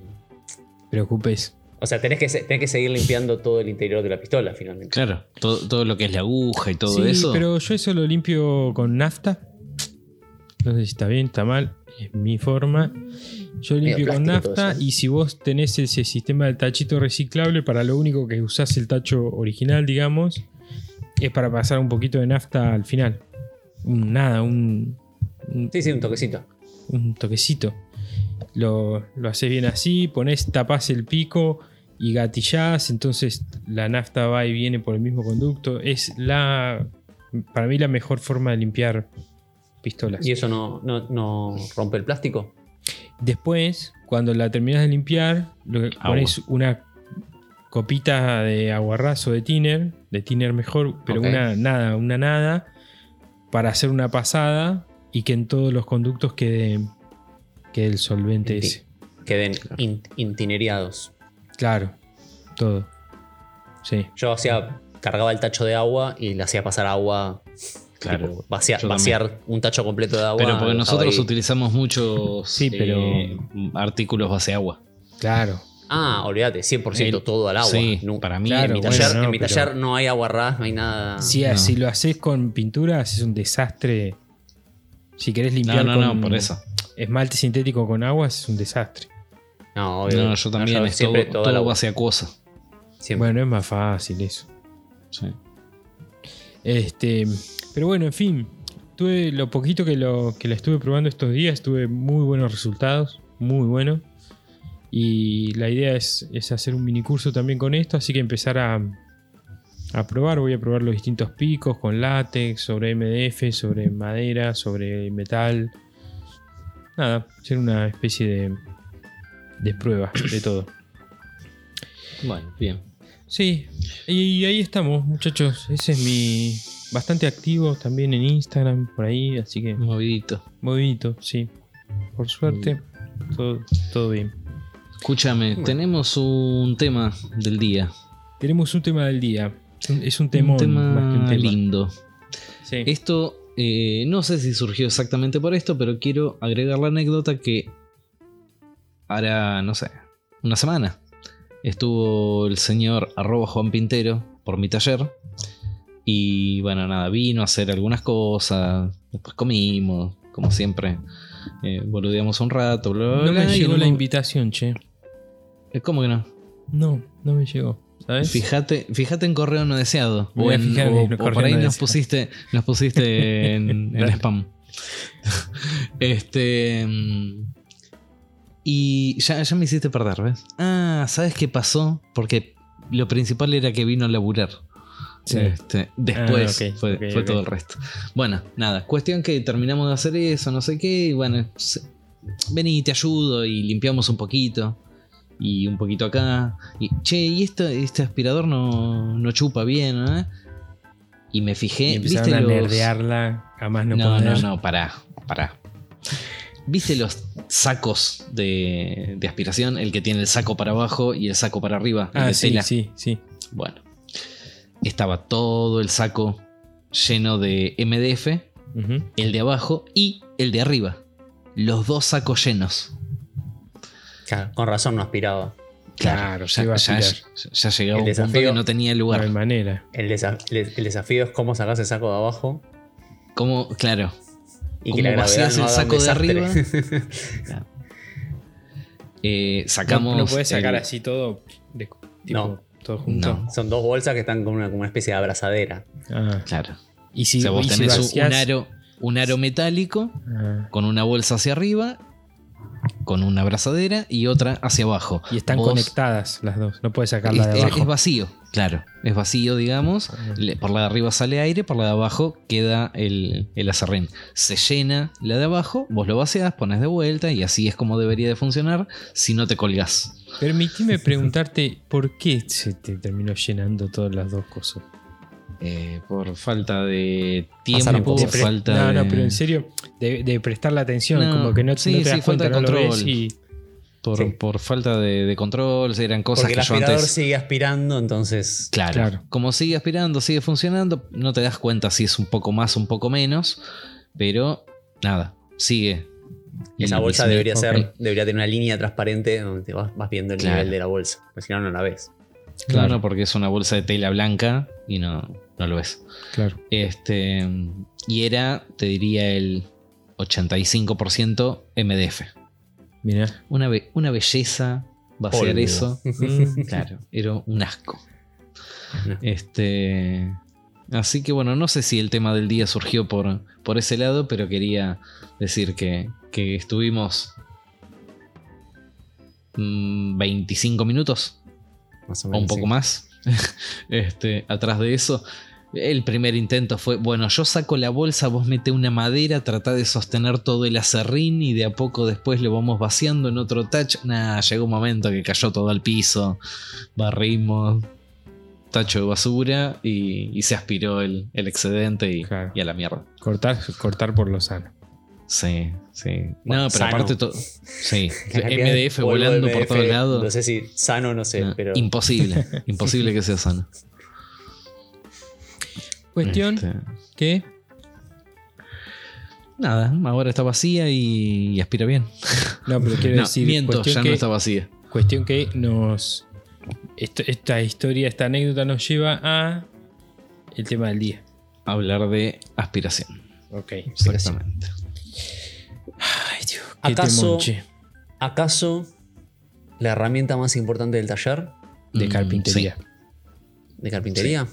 Preocupes. O sea, tenés que, tenés que seguir limpiando todo el interior de la pistola finalmente. Claro. Todo, todo lo que es la aguja y todo sí, eso. pero yo eso lo limpio con nafta. No sé si está bien, está mal. Es mi forma. Yo limpio con nafta y si vos tenés ese sistema del tachito reciclable, para lo único que usás el tacho original, digamos, es para pasar un poquito de nafta al final. Un- nada, un, un- Sí, sí, un toquecito. un toquecito. Lo, lo haces bien así, pones, tapás el pico y gatillás, entonces la nafta va y viene por el mismo conducto. Es la, para mí, la mejor forma de limpiar pistolas. ¿Y eso no, no, no rompe el plástico? Después, cuando la terminas de limpiar, lo que Agua. pones una copita de aguarrazo de tiner, de tiner mejor, pero una nada, una nada, para hacer una pasada y que en todos los conductos quede, quede el solvente ese. Queden in- intineriados. Claro, todo. Sí. Yo hacía. Cargaba el tacho de agua y le hacía pasar agua. Claro. tipo, vacía- Yo vaciar un tacho completo de agua. Pero porque nosotros ahí. utilizamos muchos Sí, pero- eh, artículos base agua. Claro. Ah, olvídate, 100% El- todo al agua. Sí, No- para mí Claro, en mi bueno, taller, no, en mi pero- taller no hay agua ras, no hay nada. Si, No. si lo haces con pintura, es un desastre. Si querés No, limpiar no, con no, por eso. Esmalte sintético con agua, es un desastre. No, obvio. No, yo también es siempre todo, al agua. base acuosa. Siempre. Bueno, es más fácil eso. Sí. Este, pero bueno, en fin, tuve lo poquito que lo que la estuve probando estos días, tuve muy buenos resultados, muy bueno. Y la idea es, es hacer un mini curso también con esto, así que empezar a, a probar. Voy a probar los distintos picos con látex, sobre MDF, sobre madera, sobre metal. Nada, hacer una especie de, de prueba de todo. Bueno, bien. Sí, y ahí estamos, muchachos. Ese es mi. Bastante activo también en Instagram, por ahí, así que Movidito. movidito, sí. Por suerte, todo, todo bien. Escúchame, tenemos un tema del día. Tenemos un tema del día. Es un temón un tema más que un tema. lindo. Sí. Esto, eh, no sé si surgió exactamente por esto, pero quiero agregar la anécdota que hará, no sé, una semana. Estuvo el señor arroba Juan Pintero por mi taller. Y bueno, nada, vino a hacer algunas cosas. Después comimos, como siempre. Eh, boludeamos un rato, bla, bla, no me llegó la invitación, che. Eh, ¿Cómo que no? No, no me llegó. ¿Sabes? Fíjate, fíjate en correo no deseado. Voy O, en- por ahí no nos pusiste, nos pusiste en, spam. Este. mm, Y ya, ya me hiciste perder, ¿ves? Ah, ¿sabes qué pasó? Porque lo principal era que vino a laburar. Sí. Este, después Ah, fue, fue todo el resto. Bueno, nada, cuestión que terminamos de hacer eso, no sé qué, y bueno, vení, te ayudo y limpiamos un poquito. Y un poquito acá. Y, che, y este aspirador no, no chupa bien, ¿eh? Y me fijé. Y empezaron ¿viste a los- nerdearla a más no, no, no, poder. no, pará, pará. ¿Viste los sacos de, de aspiración? El que tiene el saco para abajo y el saco para arriba. Ah, sí, tela. sí, sí. Bueno, estaba todo el saco lleno de MDF, el de abajo y el de arriba. Los dos sacos llenos. Claro, con razón no aspiraba. Claro, se ya, iba a ya, aspirar. ya- ya llegaba El un punto desafío- que no tenía No lugar. manera. El, desa- el- el desafío es cómo sacas el saco de abajo Como, claro, y ¿Cómo que la vacías no el saco de desastre. eh, sacamos. no, no puedes sacar el- así todo, de- tipo, No. todo junto. No. Son dos bolsas que están como una, como una especie de abrazadera. Ah, Claro. y si, o sea, vos y tenés vacías- un, aro, un aro metálico Ah, con una bolsa hacia arriba, con una abrazadera y otra hacia abajo. y están Vos- conectadas las dos. No puedes sacarla Es, de abajo. es vacío. Claro, es vacío, digamos. Por la de arriba sale aire, por la de abajo queda el, el acerrín. Se llena la de abajo, vos lo vaciás, pones de vuelta y así es como debería de funcionar si no te colgás. Permitime preguntarte por qué se te terminó llenando todas las dos cosas. Eh, por falta de tiempo, pre- falta no, de... no, pero en serio, de, de prestarle atención, No, como que no, sí, no te sí, das cuenta, falta de no lo ves control. y por, Sí. por falta de, de control, eran cosas Porque el que yo aspirador antes... sigue aspirando, entonces. Claro, Claro. como sigue aspirando, sigue funcionando, no te das cuenta si es un poco más o un poco menos, pero nada, sigue. Esa Y- bolsa debería tener una línea transparente donde vas, vas viendo el Claro. nivel de la bolsa. Porque si no, no la ves. Claro, Claro. porque es una bolsa de tela blanca y no, no lo ves. Claro. Este, y era, te diría, el 85% MDF. Mira. Una, be- una belleza vaciar Polvo. eso. Mm, Claro, era un asco. No. Este. Así que bueno, no sé si el tema del día surgió por, por ese lado, pero quería decir que, que estuvimos mm, 25 minutos Más o un poco sí. más este, atrás de eso. El primer intento fue, bueno, yo saco la bolsa, vos mete una madera, tratá de sostener todo el acerrín y de a poco después lo vamos vaciando en otro touch. Nah, llegó un momento que cayó todo al piso, barrimos, tacho de basura y, y se aspiró el, el excedente y, Claro. y a la mierda. cortar, cortar por lo sano. Sí, sí. Bueno, no, pero sano. aparte todo... Sí, MDF volando por todos lados. No sé si sano, no sé, No, pero. Imposible, imposible que sea sano. Cuestión Este, que Nada, ahora está vacía y, y aspira bien. no, pero quiero No, decir miento, cuestión ya que, no está vacía. cuestión que nos esto- esta historia, esta anécdota nos lleva a el tema del día. Hablar de aspiración. Ok. Exactamente. Ay, Dios, qué ¿Acaso- temón. ¿Acaso la herramienta más importante del taller de Mm, carpintería. de carpintería?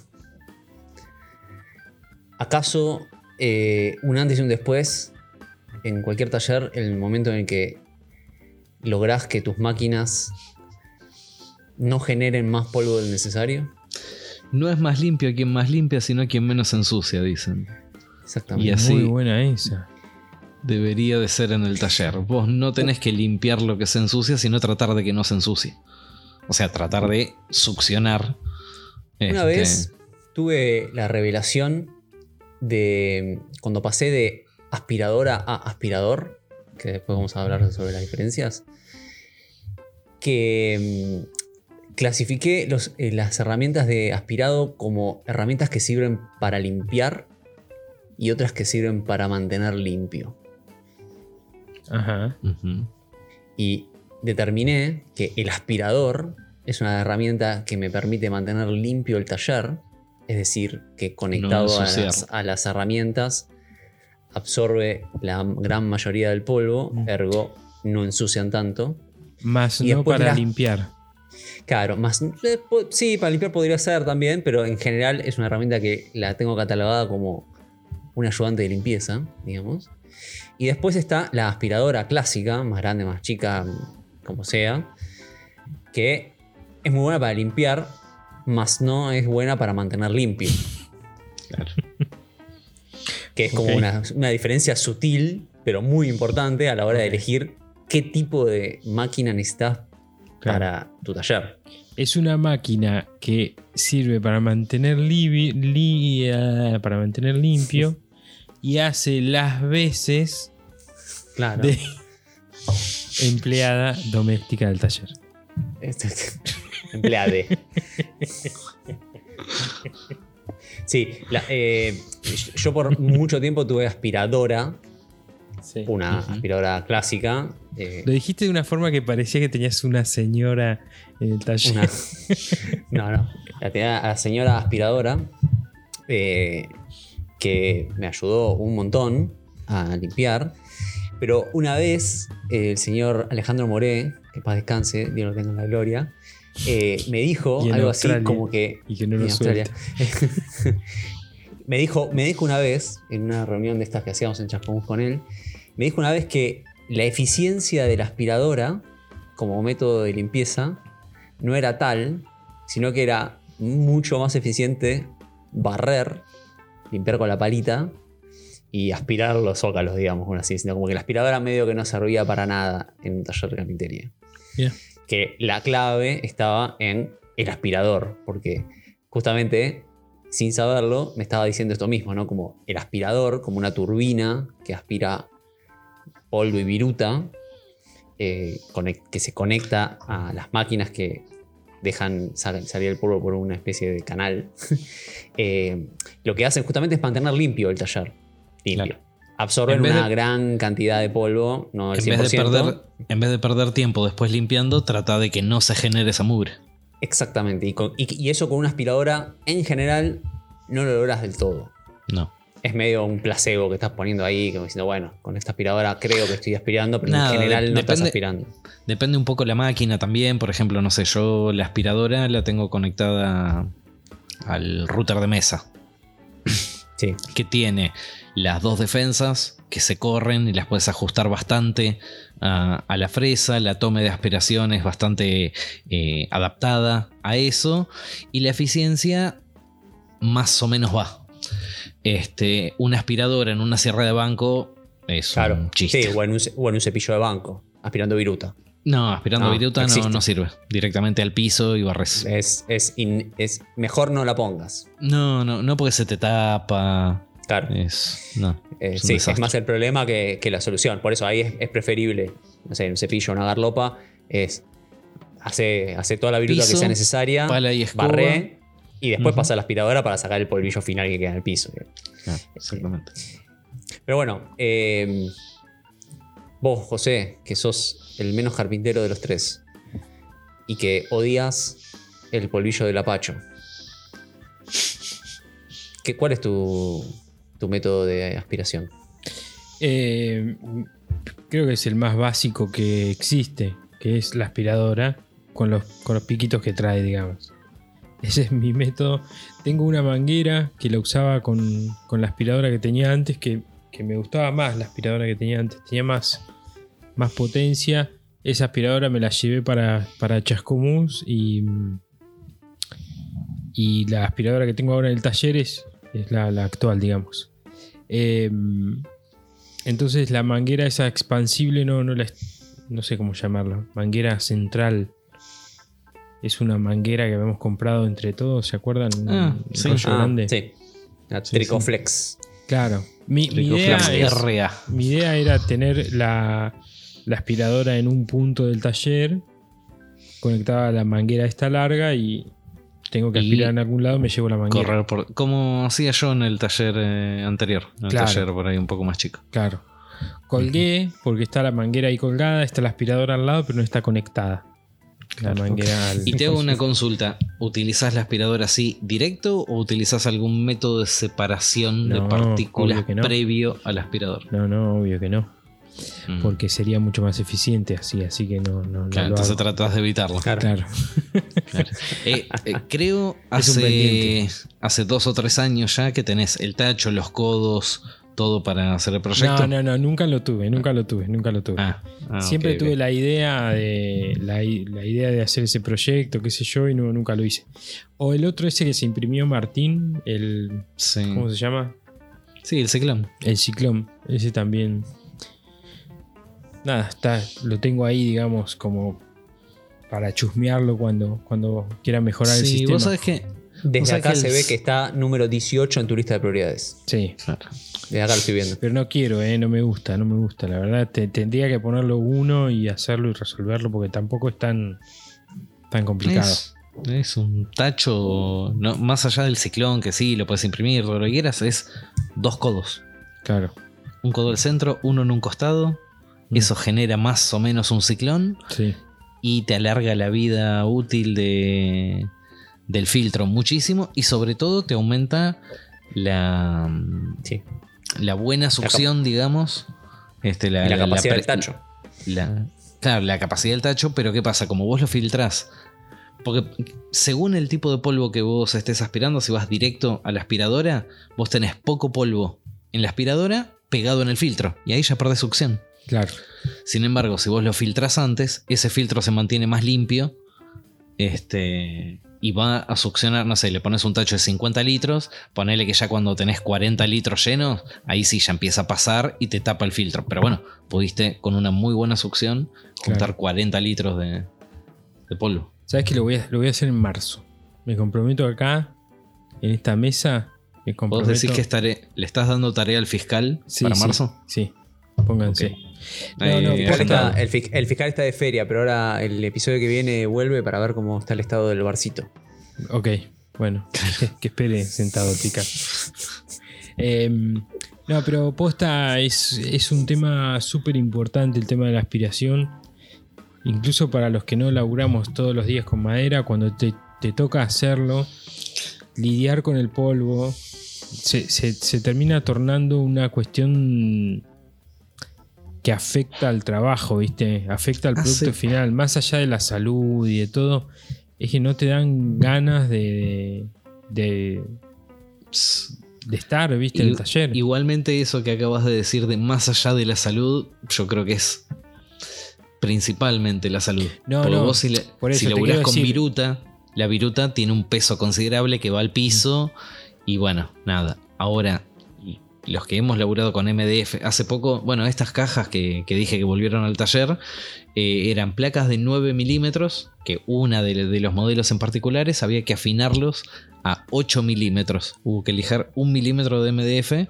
¿Acaso eh, un antes y un después en cualquier taller, en el momento en el que lográs que tus máquinas no generen más polvo del necesario? No es más limpio quien más limpia, sino quien menos ensucia, dicen. Exactamente. Y así- Muy buena esa. Debería de ser en el taller. Vos no tenés que limpiar lo que se ensucia, sino tratar de que no se ensucie. O sea, tratar de succionar. Una este, vez tuve la revelación de cuando pasé de aspiradora a aspirador, que después vamos a hablar sobre las diferencias, que mm, clasifiqué los- eh, las herramientas de aspirado como herramientas que sirven para limpiar y otras que sirven para mantener limpio. Ajá. Y determiné que el aspirador es una herramienta que me permite mantener limpio el taller, es decir, que conectado a, las, a las herramientas absorbe la gran mayoría del polvo, Mm. ergo no ensucian tanto. Más Y no para la- limpiar. Claro, más sí, para limpiar podría ser también, pero en general es una herramienta que la tengo catalogada como un ayudante de limpieza, digamos. Y después está la aspiradora clásica, más grande, más chica, como sea, que es muy buena para limpiar, más no es buena para mantener limpio. Claro. Que es como una, una diferencia sutil, pero muy importante a la hora de elegir qué tipo de máquina necesitas Claro. para tu taller. Es una máquina que sirve para mantener, li- eh, para mantener limpio y hace las veces Claro. de empleada doméstica del taller. Este- Empleade. Sí, la- eh, yo por mucho tiempo tuve aspiradora, una aspiradora clásica. eh, Lo dijiste de una forma que parecía que tenías una señora en el taller. una- no, no. La tenía a la señora aspiradora eh, que me ayudó un montón a limpiar. Pero una vez eh, el señor Alejandro Moré, que paz descanse, Dios lo tenga en la gloria, eh, me dijo algo Australia. así como que Y que no lo me, dijo, me dijo una vez, en una reunión de estas que hacíamos en Chascomús con él, me dijo una vez que la eficiencia de la aspiradora como método de limpieza no era tal, sino que era mucho más eficiente barrer, limpiar con la palita y aspirar los zócalos, digamos, así diciendo. Como que la aspiradora medio que no servía para nada en un taller de carpintería. Que la clave estaba en el aspirador, porque justamente sin saberlo me estaba diciendo esto mismo, ¿no? Como el aspirador, como una turbina que aspira polvo y viruta, eh, que se conecta a las máquinas que dejan sal- salir el polvo por una especie de canal. Eh, lo que hacen justamente es mantener limpio el taller. Limpio. Claro. Absorben de- una gran cantidad de polvo, no el En 100%. vez, de perder, en vez de perder tiempo después limpiando, trata de que no se genere esa mugre. Exactamente. Y, con- y- y eso con una aspiradora, en general, no lo logras del todo. No. Es medio un placebo que estás poniendo ahí, como diciendo, bueno, con esta aspiradora creo que estoy aspirando, pero Nada, en general no estás aspirando. Depende un poco la máquina también. Por ejemplo, no sé, yo la aspiradora la tengo conectada al router de mesa. Sí. que tiene las dos defensas que se corren y las puedes ajustar bastante a, a la fresa, la toma de aspiración es bastante eh, adaptada a eso y la eficiencia más o menos va. Este, una aspiradora en una sierra de banco es Claro. un chiste. Sí, o en, un, ce- o en un cepillo de banco, aspirando viruta. No, aspirando No, viruta no, sirve. Directamente al piso y barres. Es, es, in- es mejor no la pongas. No, no, no porque se te tapa. Claro. Es. No. Eh, es sí, es más el problema que, que la solución. Por eso ahí es, es preferible, no sé, un cepillo, una garlopa, es hace, hace toda la viruta que sea necesaria, pala y escoba. barré y después pasa la aspiradora para sacar el polvillo final que queda en el piso. Ah, exactamente. Pero bueno, eh, vos, José, que sos el menos carpintero de los tres y que odias el polvillo del apacho. ¿Qué, ¿Cuál es tu, tu método de aspiración? Eh, creo que es el más básico que existe, que es la aspiradora con los, con los piquitos que trae, digamos. Ese es mi método. Tengo una manguera que la usaba con, con la aspiradora que tenía antes, que, que me gustaba más la aspiradora que tenía antes. Tenía más, más potencia. Esa aspiradora me la llevé para, para Chascomús y, y la aspiradora que tengo ahora en el taller es, es la, actual, digamos. Eh, entonces la manguera esa expansible no, no la no sé cómo llamarla. Manguera central. Es una manguera que habíamos comprado entre todos, ¿se acuerdan? Un Ah, rollo sí. grande. sí. La Sí, Tricoflex. Claro. Mi, mi idea es- mi idea era tener la, la aspiradora en un punto del taller, conectada a la manguera esta larga y tengo que Y aspirar en algún lado, me llevo la manguera. Correr por. Como hacía yo en el taller eh, anterior. En el Claro. taller por ahí un poco más chico. Claro. Colgué porque está la manguera ahí colgada, está la aspiradora al lado, pero no está conectada. La Claro. manguera al- Y te hago una consulta. ¿Utilizás la aspiradora así directo o utilizás algún método de separación de partículas no. previo al aspirador? No, no, obvio que no. Mm. Porque sería mucho más eficiente así, así que no, no, no Claro, lo entonces hago. tratás de evitarlo. Claro. Claro. Claro. Eh, eh, creo hace, hace dos o tres años ya que tenés el tacho, los codos, todo para hacer el proyecto. No, no, no, nunca lo tuve, nunca lo tuve, nunca lo tuve. Ah, ah, Siempre tuve la idea de la, idea de hacer ese proyecto, qué sé yo, y no, nunca lo hice. O el otro ese que se imprimió Martín, el Sí. ¿cómo se llama? Sí, el ciclón. El ciclón, ese también. Nada, está, lo tengo ahí, digamos, como para chusmearlo cuando, cuando quiera mejorar el Sí, sistema. vos sabés que. Desde acá se ve que está número 18 en tu lista de prioridades. Sí, Claro. Desde acá lo estoy viendo. pero no quiero, eh, no me gusta, no me gusta. La verdad, te- tendría que ponerlo uno y hacerlo y resolverlo porque tampoco es tan, tan complicado. Es, es un tacho, no, más allá del ciclón, que sí, lo puedes imprimir, todo lo que quieras, es dos codos. Claro. Un codo al centro, uno en un costado. Mm. Eso genera más o menos un ciclón Sí. y te alarga la vida útil de, del filtro muchísimo y sobre todo te aumenta la, Sí. la buena succión, digamos. Este, la, Y la la- la capacidad del tacho. la- claro, la capacidad del tacho, pero ¿qué pasa? Como vos lo filtrás. Porque según el tipo de polvo que vos estés aspirando, si vas directo a la aspiradora, vos tenés poco polvo en la aspiradora pegado en el filtro. Y ahí ya perdés succión. Claro. Sin embargo, si vos lo filtrás antes, ese filtro se mantiene más limpio. Este. Y va a succionar, no sé, le pones un tacho de 50 litros, ponele que ya cuando tenés 40 litros llenos, ahí sí ya empieza a pasar y te tapa el filtro. Pero bueno, pudiste con una muy buena succión juntar 40 litros de, de polvo. ¿Sabes que lo voy, a, lo voy a hacer en marzo? Me comprometo acá, en esta mesa. Me ¿Vos comprometo. decís que estaré, le estás dando tarea al fiscal Sí, para sí, marzo? Sí, pónganse. No, Eh, no, está- el, fi- el fiscal está de feria, pero ahora el episodio que viene vuelve para ver cómo está el estado del barcito. Ok, bueno, que, espere sentado, pica. Em, no, pero posta es, es un tema súper importante el tema de la aspiración. Incluso para los que no laburamos todos los días con madera, cuando te, te toca hacerlo, lidiar con el polvo, se, se- se termina tornando una cuestión que afecta al trabajo, ¿viste? Afecta al Ah, producto sí. final, más allá de la salud y de todo, es que no te dan ganas de, de, estar, ¿viste? en el taller. Igualmente eso que acabas de decir de más allá de la salud, yo creo que es principalmente la salud. No, Porque no, vos si, le- por eso si laburás con decir- viruta, la viruta tiene un peso considerable que va al piso y bueno, nada. Ahora, los que hemos laburado con MDF hace poco, bueno, estas cajas que, que dije que volvieron al taller eh, eran placas de 9 milímetros, que una de, de los modelos en particulares había que afinarlos a 8 milímetros. Hubo que lijar un milímetro de MDF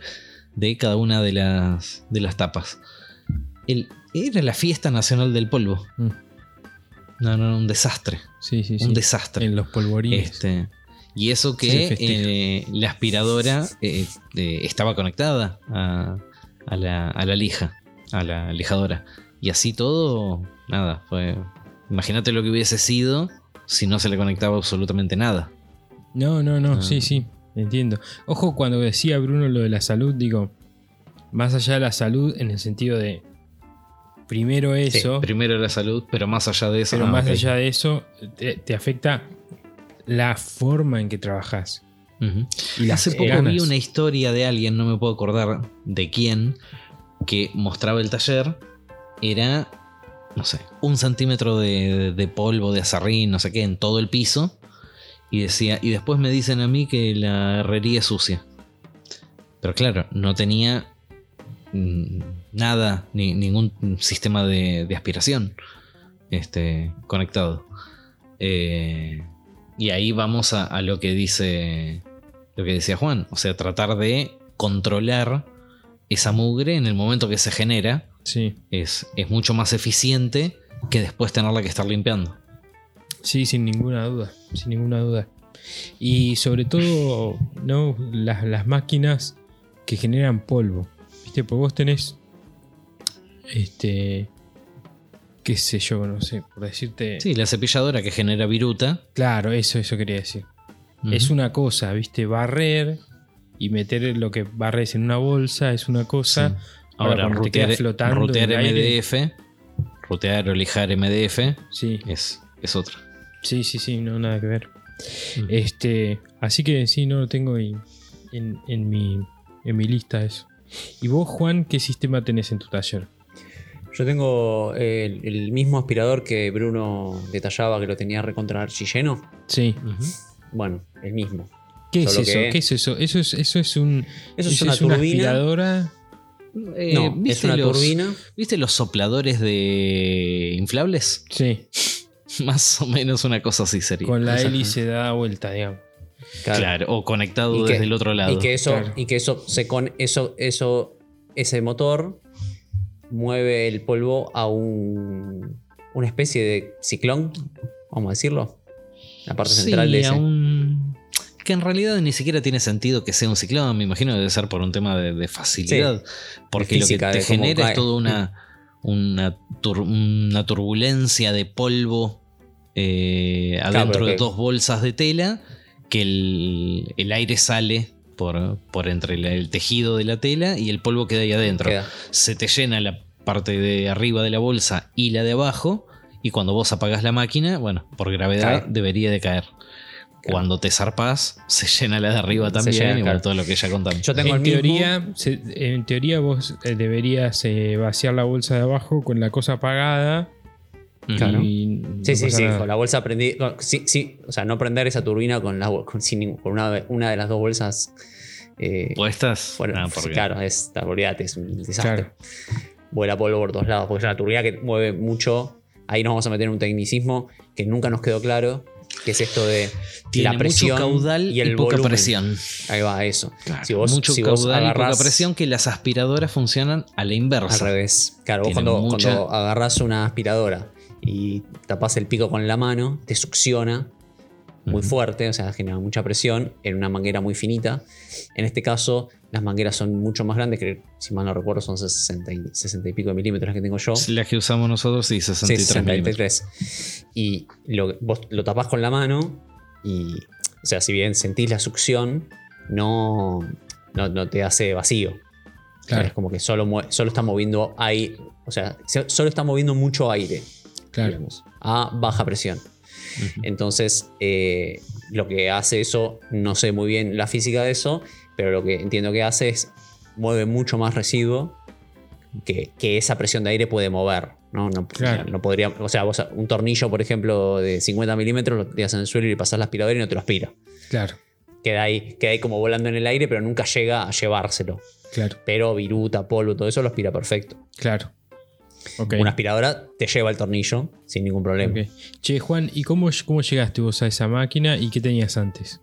de cada una de las, de las tapas. El- era la fiesta nacional del polvo. Mm, No, no, un desastre. sí, sí, sí. Un desastre. En los polvorines. Este, y eso que eh, la aspiradora eh, eh, estaba conectada a, a la, a la lija, a la lijadora. Y así todo, nada, fue... Imagínate lo que hubiese sido si no se le conectaba absolutamente nada. No, no, no, Ah. sí, sí, entiendo. Ojo, cuando decía Bruno lo de la salud, digo, más allá de la salud en el sentido de, primero eso, Primero la salud, pero más allá de eso... pero ah, más allá de eso, te, te afecta la forma en que trabajas. Y Hace poco ganas. vi una historia de alguien, no me puedo acordar de quién, que mostraba el taller. Era, no sé, un centímetro de, de polvo, de azarrín, no sé qué, en todo el piso. Y decía, y después me dicen a mí que la herrería es sucia. Pero claro, no tenía mm, nada, ni, ningún sistema de, de aspiración este, conectado. Eh, y ahí vamos a, a lo que dice lo que decía Juan. O sea, tratar de controlar esa mugre en el momento que se genera Sí, es, es mucho más eficiente que después tenerla que estar limpiando. sí, sin ninguna duda, sin ninguna duda. Y sobre todo, ¿no? Las, las máquinas que generan polvo. ¿Viste? Porque vos tenés. Este. Qué sé yo, no sé, por decirte. Sí, la cepilladora que genera viruta. Claro, eso, eso quería decir. Es una cosa, ¿viste? Barrer y meter lo que barres en una bolsa es una cosa. Sí. Ahora, Ahora, te rutear, flotando rutear el aire- MDF, rutear o lijar MDF Sí, es, es otra. sí, sí, sí, no, nada que ver. Ujú. Este, así que sí, no lo tengo en, en, en mi, en mi lista eso. ¿Y vos, Juan, qué sistema tenés en tu taller? Yo tengo el, el mismo aspirador que Bruno detallaba que lo tenía recontra lleno. Sí. Bueno, el mismo. ¿Qué es eso? que- ¿Qué es eso? Eso es, eso es un. Eso es una turbina. aspiradora. Eh, no, es ¿viste una los- turbina. ¿Viste los sopladores de inflables? Sí. Más o menos una cosa así sería. Con la hélice da vuelta, digamos. Claro, o conectado Y que- desde el otro lado. Y que eso, Claro. y que eso se con eso, eso, ese motor mueve el polvo a un, una especie de ciclón, vamos a decirlo. La parte Sí, central de ese. un- Que en realidad ni siquiera tiene sentido que sea un ciclón, me imagino que debe ser por un tema de, de facilidad. porque lo física, que te genera cae. es toda una, una, tur- una turbulencia de polvo eh, adentro de que- dos bolsas de tela, que el, el aire sale por, por entre la- el tejido de la tela y el polvo queda ahí adentro. Queda. se te llena la parte de arriba de la bolsa y la de abajo. Y cuando vos apagás la máquina, bueno, por gravedad Cae. debería de caer. Cuando te zarpás, se llena la de arriba también. llena, y bueno, claro. todo lo que ya contamos. Yo tengo en el mismo. teoría, se- en teoría vos eh, deberías eh, vaciar la bolsa de abajo con la cosa apagada Claro. y Sí, sí, sí. nada. Con la bolsa prendí. sí, sí, o sea, no prender esa turbina con, la, con, sin con una, una de las dos bolsas. eh, ¿Puestas? fuera- Ah, porque- claro, es, olvídate, es un desastre. Claro. Vuela polvo por todos lados, porque es una turbina que mueve mucho. Ahí nos vamos a meter en un tecnicismo que nunca nos quedó claro, que es esto de Tiene la presión mucho caudal y el poca volumen. presión. Ahí va, eso. Claro, Si vos- mucho si vos caudal y agarrás- poca presión que las aspiradoras funcionan a la Al inversa. revés. Claro, vos Tiene cuando, mucha- cuando agarras una aspiradora y tapas el pico con la mano, te succiona muy fuerte, o sea, genera mucha presión en una manguera muy finita. En este caso, las mangueras son mucho más grandes, que si mal no recuerdo son 60 y, 60 y pico de milímetros las que tengo yo. Las que usamos nosotros, sí, 63 Sí, milímetros. 63. Y lo, vos lo tapás con la mano y, o sea, si bien sentís la succión, no, no, no te hace vacío. Claro. Es como que solo, solo está moviendo aire, o sea, se- solo está moviendo mucho aire, Claro. digamos, a baja presión. Entonces, eh, lo que hace eso, no sé muy bien la física de eso, pero lo que entiendo que hace es mueve mucho más residuo que, que esa presión de aire puede mover. No, no, Claro. no podría, o sea, vos un tornillo, por ejemplo, de 50 milímetros, lo tiras en el suelo y le pasás la aspiradora y no te lo aspira. Claro. Queda ahí, queda ahí como volando en el aire, pero nunca llega a llevárselo. Claro. Pero viruta, polvo, todo eso lo aspira perfecto. Claro. Una aspiradora te lleva el tornillo sin ningún problema. Che, Juan, ¿y cómo, cómo llegaste vos a esa máquina y qué tenías antes?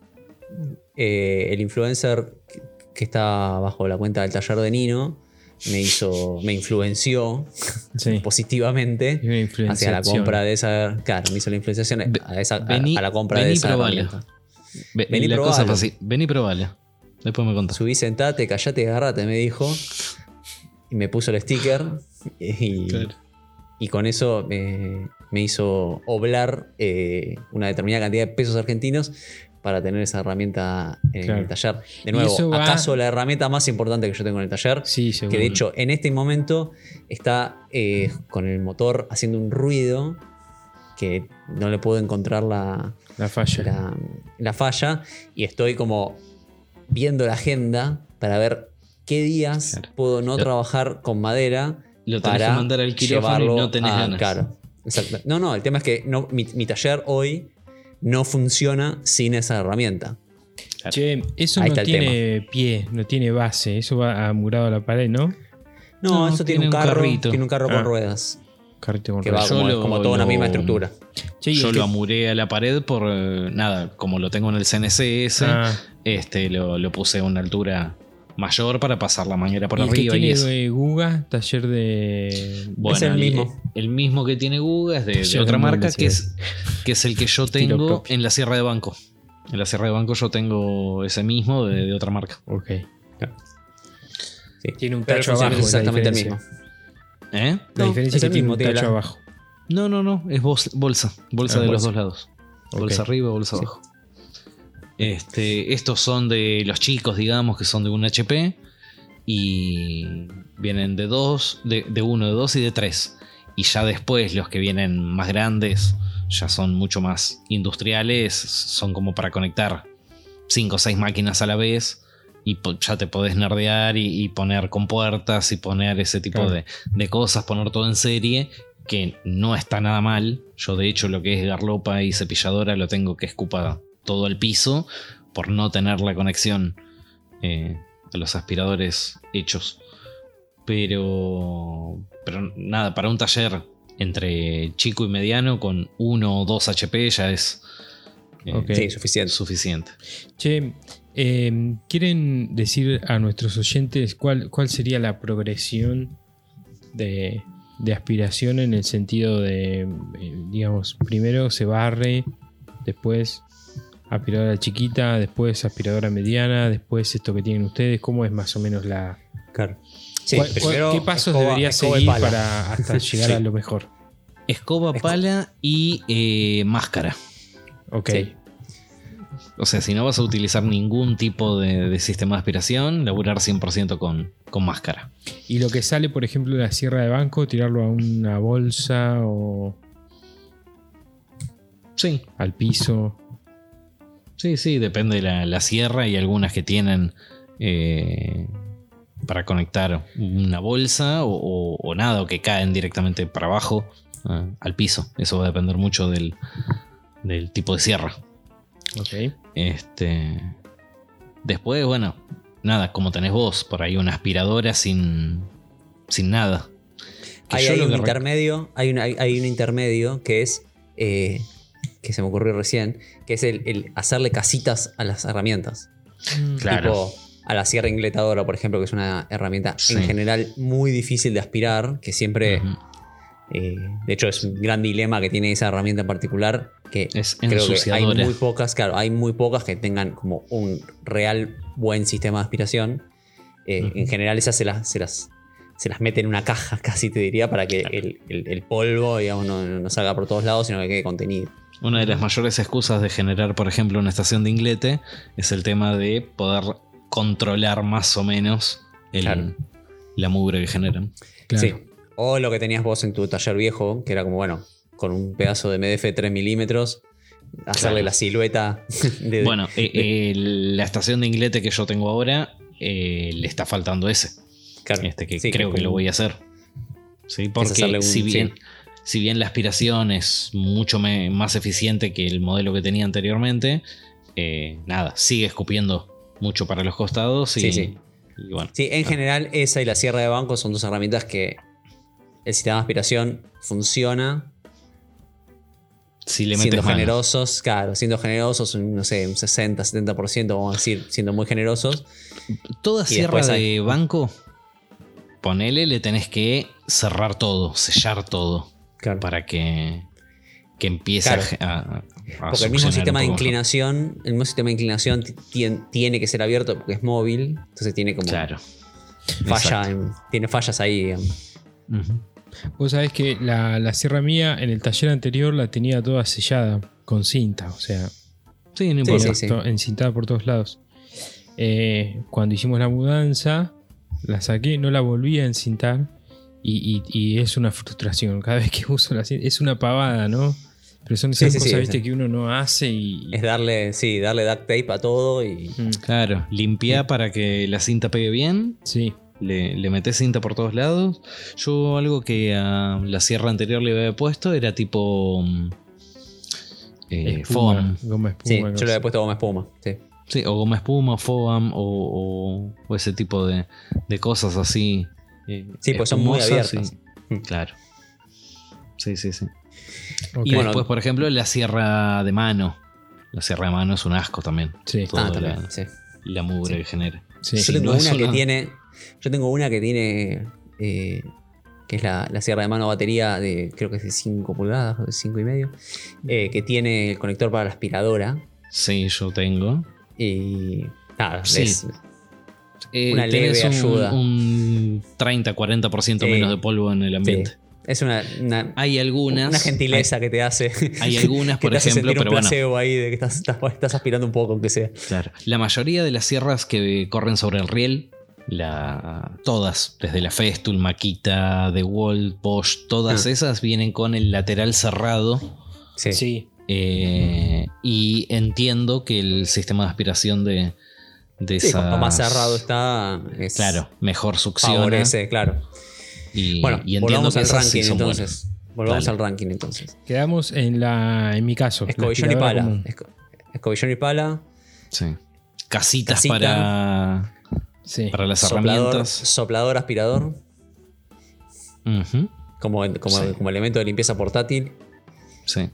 eh, el influencer que- está bajo la cuenta del taller de Nino me hizo, me influenció Sí. positivamente hacia la compra de esa. Claro, me hizo la influenciación a, esa, a- vení- a la compra de vení esa probala. Ve- Vení, la cosa probalo. fue así. Vení, probala. Después me contás. Subí, sentate, callate, agarrate, me dijo. Y me puso el sticker. Y, Claro. y con eso me, me hizo oblar eh, una determinada cantidad de pesos argentinos para tener esa herramienta en Claro. el taller. De nuevo, va- ¿acaso la herramienta más importante que yo tengo en el taller? Sí, seguro. Que de hecho en este momento está eh, con el motor haciendo un ruido que no le puedo encontrar la, La falla. la, la falla y estoy como viendo la agenda para ver qué días Claro. puedo no trabajar con madera Lo tenés para que mandar al quirófano y llevarlo no tenés a- ganas. Claro, exacto. No, no, el tema es que no, mi, mi taller hoy no funciona sin esa herramienta. Che, eso Ahí no tiene pie, no tiene base. Eso va amurado a la pared, ¿no? No, No, eso tiene, un un carro, carrito. tiene un carro Ah. con ruedas Carrito con que va ruedas. Yo como, lo- como toda una misma estructura. Che, ¿y Yo lo que- amuré a la pared por eh, nada, como lo tengo en el CNCS, Ah, este, lo, lo puse a una altura mayor para pasar la manguera por ¿y el que arriba y tiene eso. eh, Guga, taller de. Bueno, Es el mismo. El mismo que tiene Guga es de, otra de marca, que es, que es el que yo tengo en la Sierra de Banco. En la Sierra de Banco yo tengo ese mismo de, de otra marca. Ok. Sí. Tiene un tacho abajo. es exactamente el mismo. ¿Eh? La No, diferencia es es que el tiene mismo, un tacho la- abajo. No, no, no, es bolsa. Bolsa Ah, de bolsa. los dos lados. Bolsa arriba, bolsa Sí. abajo. Este, estos son de los chicos, digamos, que son de un HP. Y vienen de dos, de, de uno, de dos y de tres. Y ya después los que vienen más grandes, ya son mucho más industriales, son como para conectar cinco o seis máquinas a la vez. Y ya te podés nerdear y, y poner compuertas y poner ese tipo Claro. de, de cosas, poner todo en serie, que no está nada mal. Yo de hecho lo que es garlopa y cepilladora lo tengo que escupa todo al piso por no tener la conexión eh, a los aspiradores hechos. Pero, pero nada, para un taller entre chico y mediano con uno o dos HP ya es eh. Sí, suficiente. suficiente. Che, eh, ¿quieren decir a nuestros oyentes cuál, cuál sería la progresión de, de aspiración en el sentido de, digamos, primero se barre, después aspiradora chiquita, después aspiradora mediana, después esto que tienen ustedes? ¿Cómo es más o menos la... Claro. Sí, cuál- cuál- primero, ¿Qué pasos escoba- debería escoba seguir para hasta llegar Sí. a lo mejor? Escoba, Esco- pala y eh, máscara. Ok. Sí. O sea, si no vas a utilizar ningún tipo de, de sistema de aspiración, laburar 100% con, con máscara. Y lo que sale, por ejemplo, de la sierra de banco, tirarlo a una bolsa o Sí, al piso. Sí, sí, depende de la, la sierra y algunas que tienen eh, para conectar una bolsa o, o- o nada, o que caen directamente para abajo ah, al piso. Eso va a depender mucho del, del tipo de sierra. Ok. Este. Después, bueno, nada, como tenés vos, por ahí una aspiradora sin. sin nada. Que Hay, un intermedio, hay, un- hay- hay un intermedio que es, eh, que se me ocurrió recién, que es el, el hacerle casitas a las herramientas. Claro. Tipo a la sierra ingletadora, por ejemplo, que es una herramienta Sí. en general muy difícil de aspirar, que siempre, Ujú. eh, de hecho es un gran dilema que tiene esa herramienta en particular, que Es creo que hay muy pocas, claro, hay muy pocas que tengan como un real buen sistema de aspiración. Eh, Ujú. En general esas se las, se las, se las mete en una caja, casi te diría, para que el, el- el polvo digamos, no, no salga por todos lados, sino que quede contenido. Una de las mayores excusas de generar, por ejemplo, una estación de inglete es el tema de poder controlar más o menos el- Claro. la mugre que generan. Claro. Sí. O lo que tenías vos en tu taller viejo, que era como, bueno, con un pedazo de MDF de 3 milímetros, hacerle Claro. la silueta de. Bueno, eh, eh, la estación de inglete que yo tengo ahora eh, le está faltando ese. claro. Este que Sí, creo que como- lo voy a hacer. Sí, porque un- si, bien, sí. Si bien la aspiración es mucho más eficiente que el modelo que tenía anteriormente, eh, nada, sigue escupiendo mucho para los costados y, Sí, sí. y bueno. Sí, en general, esa y la sierra de banco son dos herramientas que el sistema de aspiración funciona Si le siendo metes mano. generosos, claro, siendo generosos, un, no sé, un 60, 70%, vamos a decir, siendo muy generosos. Toda sierra de hay- banco, ponele, le tenés que cerrar todo, sellar todo, Claro. para que, que empiece Claro. a, a- a Porque el mismo sistema de inclinación, el mismo sistema de inclinación ti- tien- tiene que ser abierto porque es móvil, entonces tiene como Claro. falla, en- tiene fallas ahí. Vos sabés que la, la sierra mía en el taller anterior la tenía toda sellada con cinta, o sea, Sí, no importa. sí, encintada por todos lados. Eh, cuando hicimos la mudanza, la saqué, no la volví a encintar y, y- y es una frustración. Cada vez que uso la cinta, es una pavada, ¿no? Pero son Sí, esas sí, sí, cosas, es- viste, que uno no hace y. Es darle, sí, darle duct tape a todo y. Mm, Claro, limpia para que la cinta pegue bien. sí. Le, le cinta por todos lados. Yo algo que a la sierra anterior le había puesto era tipo mm, eh, Espuma, foam. Goma espuma. Sí, yo le había puesto goma espuma. Sí. Sí, o goma espuma, foam o, o- o ese tipo de, de cosas así. Eh, Sí, pues son muy abiertas. Claro. Sí, sí, sí. Y bueno, después, por ejemplo, la sierra de mano. La sierra de mano es un asco también. Sí, Ah, también. la, sí. la mugre que genera. sí. Yo tengo no una que tiene. Yo tengo una que tiene. eh, que es la, la sierra de mano batería de. creo que es de 5 pulgadas o de 5 y medio. eh, que tiene el conector para la aspiradora. Sí, yo tengo. Y. Nada, Sí. es- Eh, Una leve tenés ayuda. un 30-40% Sí. menos de polvo en el sí, ambiente. es una, una, Hay algunas. una gentileza que te hace. Hay algunas, que por te hace ejemplo, un pero bueno. ahí de que estás, estás, estás aspirando un poco, aunque sea. Claro. La mayoría de las sierras que corren sobre el riel, la, todas, desde la Festool, Makita, The Wall, Bosch, todas Ah. esas vienen con el lateral cerrado. Sí. Sí. eh, y entiendo que el sistema de aspiración de, de Sí, esas. cuanto más cerrado está, es, Claro, mejor succiona. favorece, claro. Y, Bueno, y entiendo volvamos que al sí ranking buenas. entonces. Volvamos Dale. al ranking entonces. Quedamos en la. En mi caso. Escobillón y pala. Esco- Escobillón y pala. Sí. Casitas Casita. para, Sí. para las Soplador, herramientas. soplador, aspirador. Como, como, Sí. como elemento de limpieza portátil. Sí.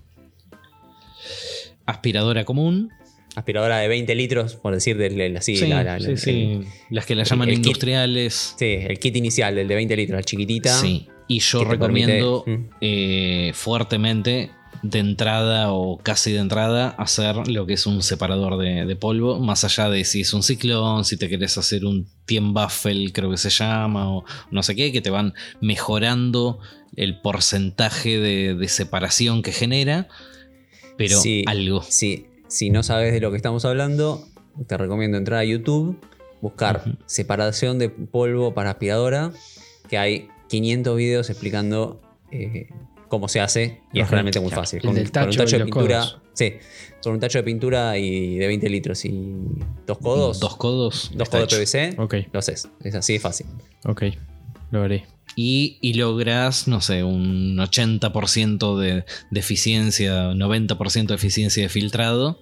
Aspiradora común. Aspiradora de 20 litros, por decir, del, así, Sí, la- la- sí, el- sí. el- Las que la llaman el industriales. sí, el kit inicial, el de 20 litros, la chiquitita. Sí. Y yo recomiendo permite- mm. eh, fuertemente de entrada o casi de entrada hacer lo que es un separador de, de polvo, más allá de si es un ciclón, si te querés hacer un tien buffel, creo que se llama, o no sé qué, que te van mejorando el porcentaje de, de separación que genera, pero Sí. algo. Si, si no sabes de lo que estamos hablando, te recomiendo entrar a YouTube, buscar separación de polvo para aspiradora, que hay 500 videos explicando eh, cómo se hace y es realmente muy fácil. El Con, del con un tacho tacho de pintura, codos. sí, con un tacho de pintura y de 20 litros y dos codos, Dos codos. dos codos de. PVC, Ok, lo haces. Es así de fácil. ok. Lo haré. Y, y logras, no sé, un 80% de, de eficiencia, 90% de eficiencia de filtrado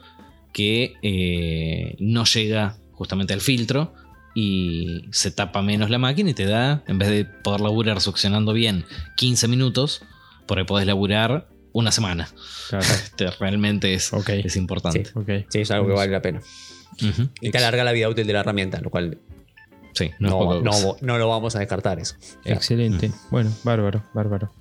que eh, no llega justamente al filtro y se tapa menos la máquina y te da, en vez de poder laburar succionando bien 15 minutos, por ahí podés laburar una semana. Claro. Este, realmente es, es importante. Sí. Es algo que vale la pena. Y te alarga la vida útil de la herramienta, lo cual Sí, no, no, lo vamos a descartar eso. Excelente. Bueno, bárbaro, bárbaro.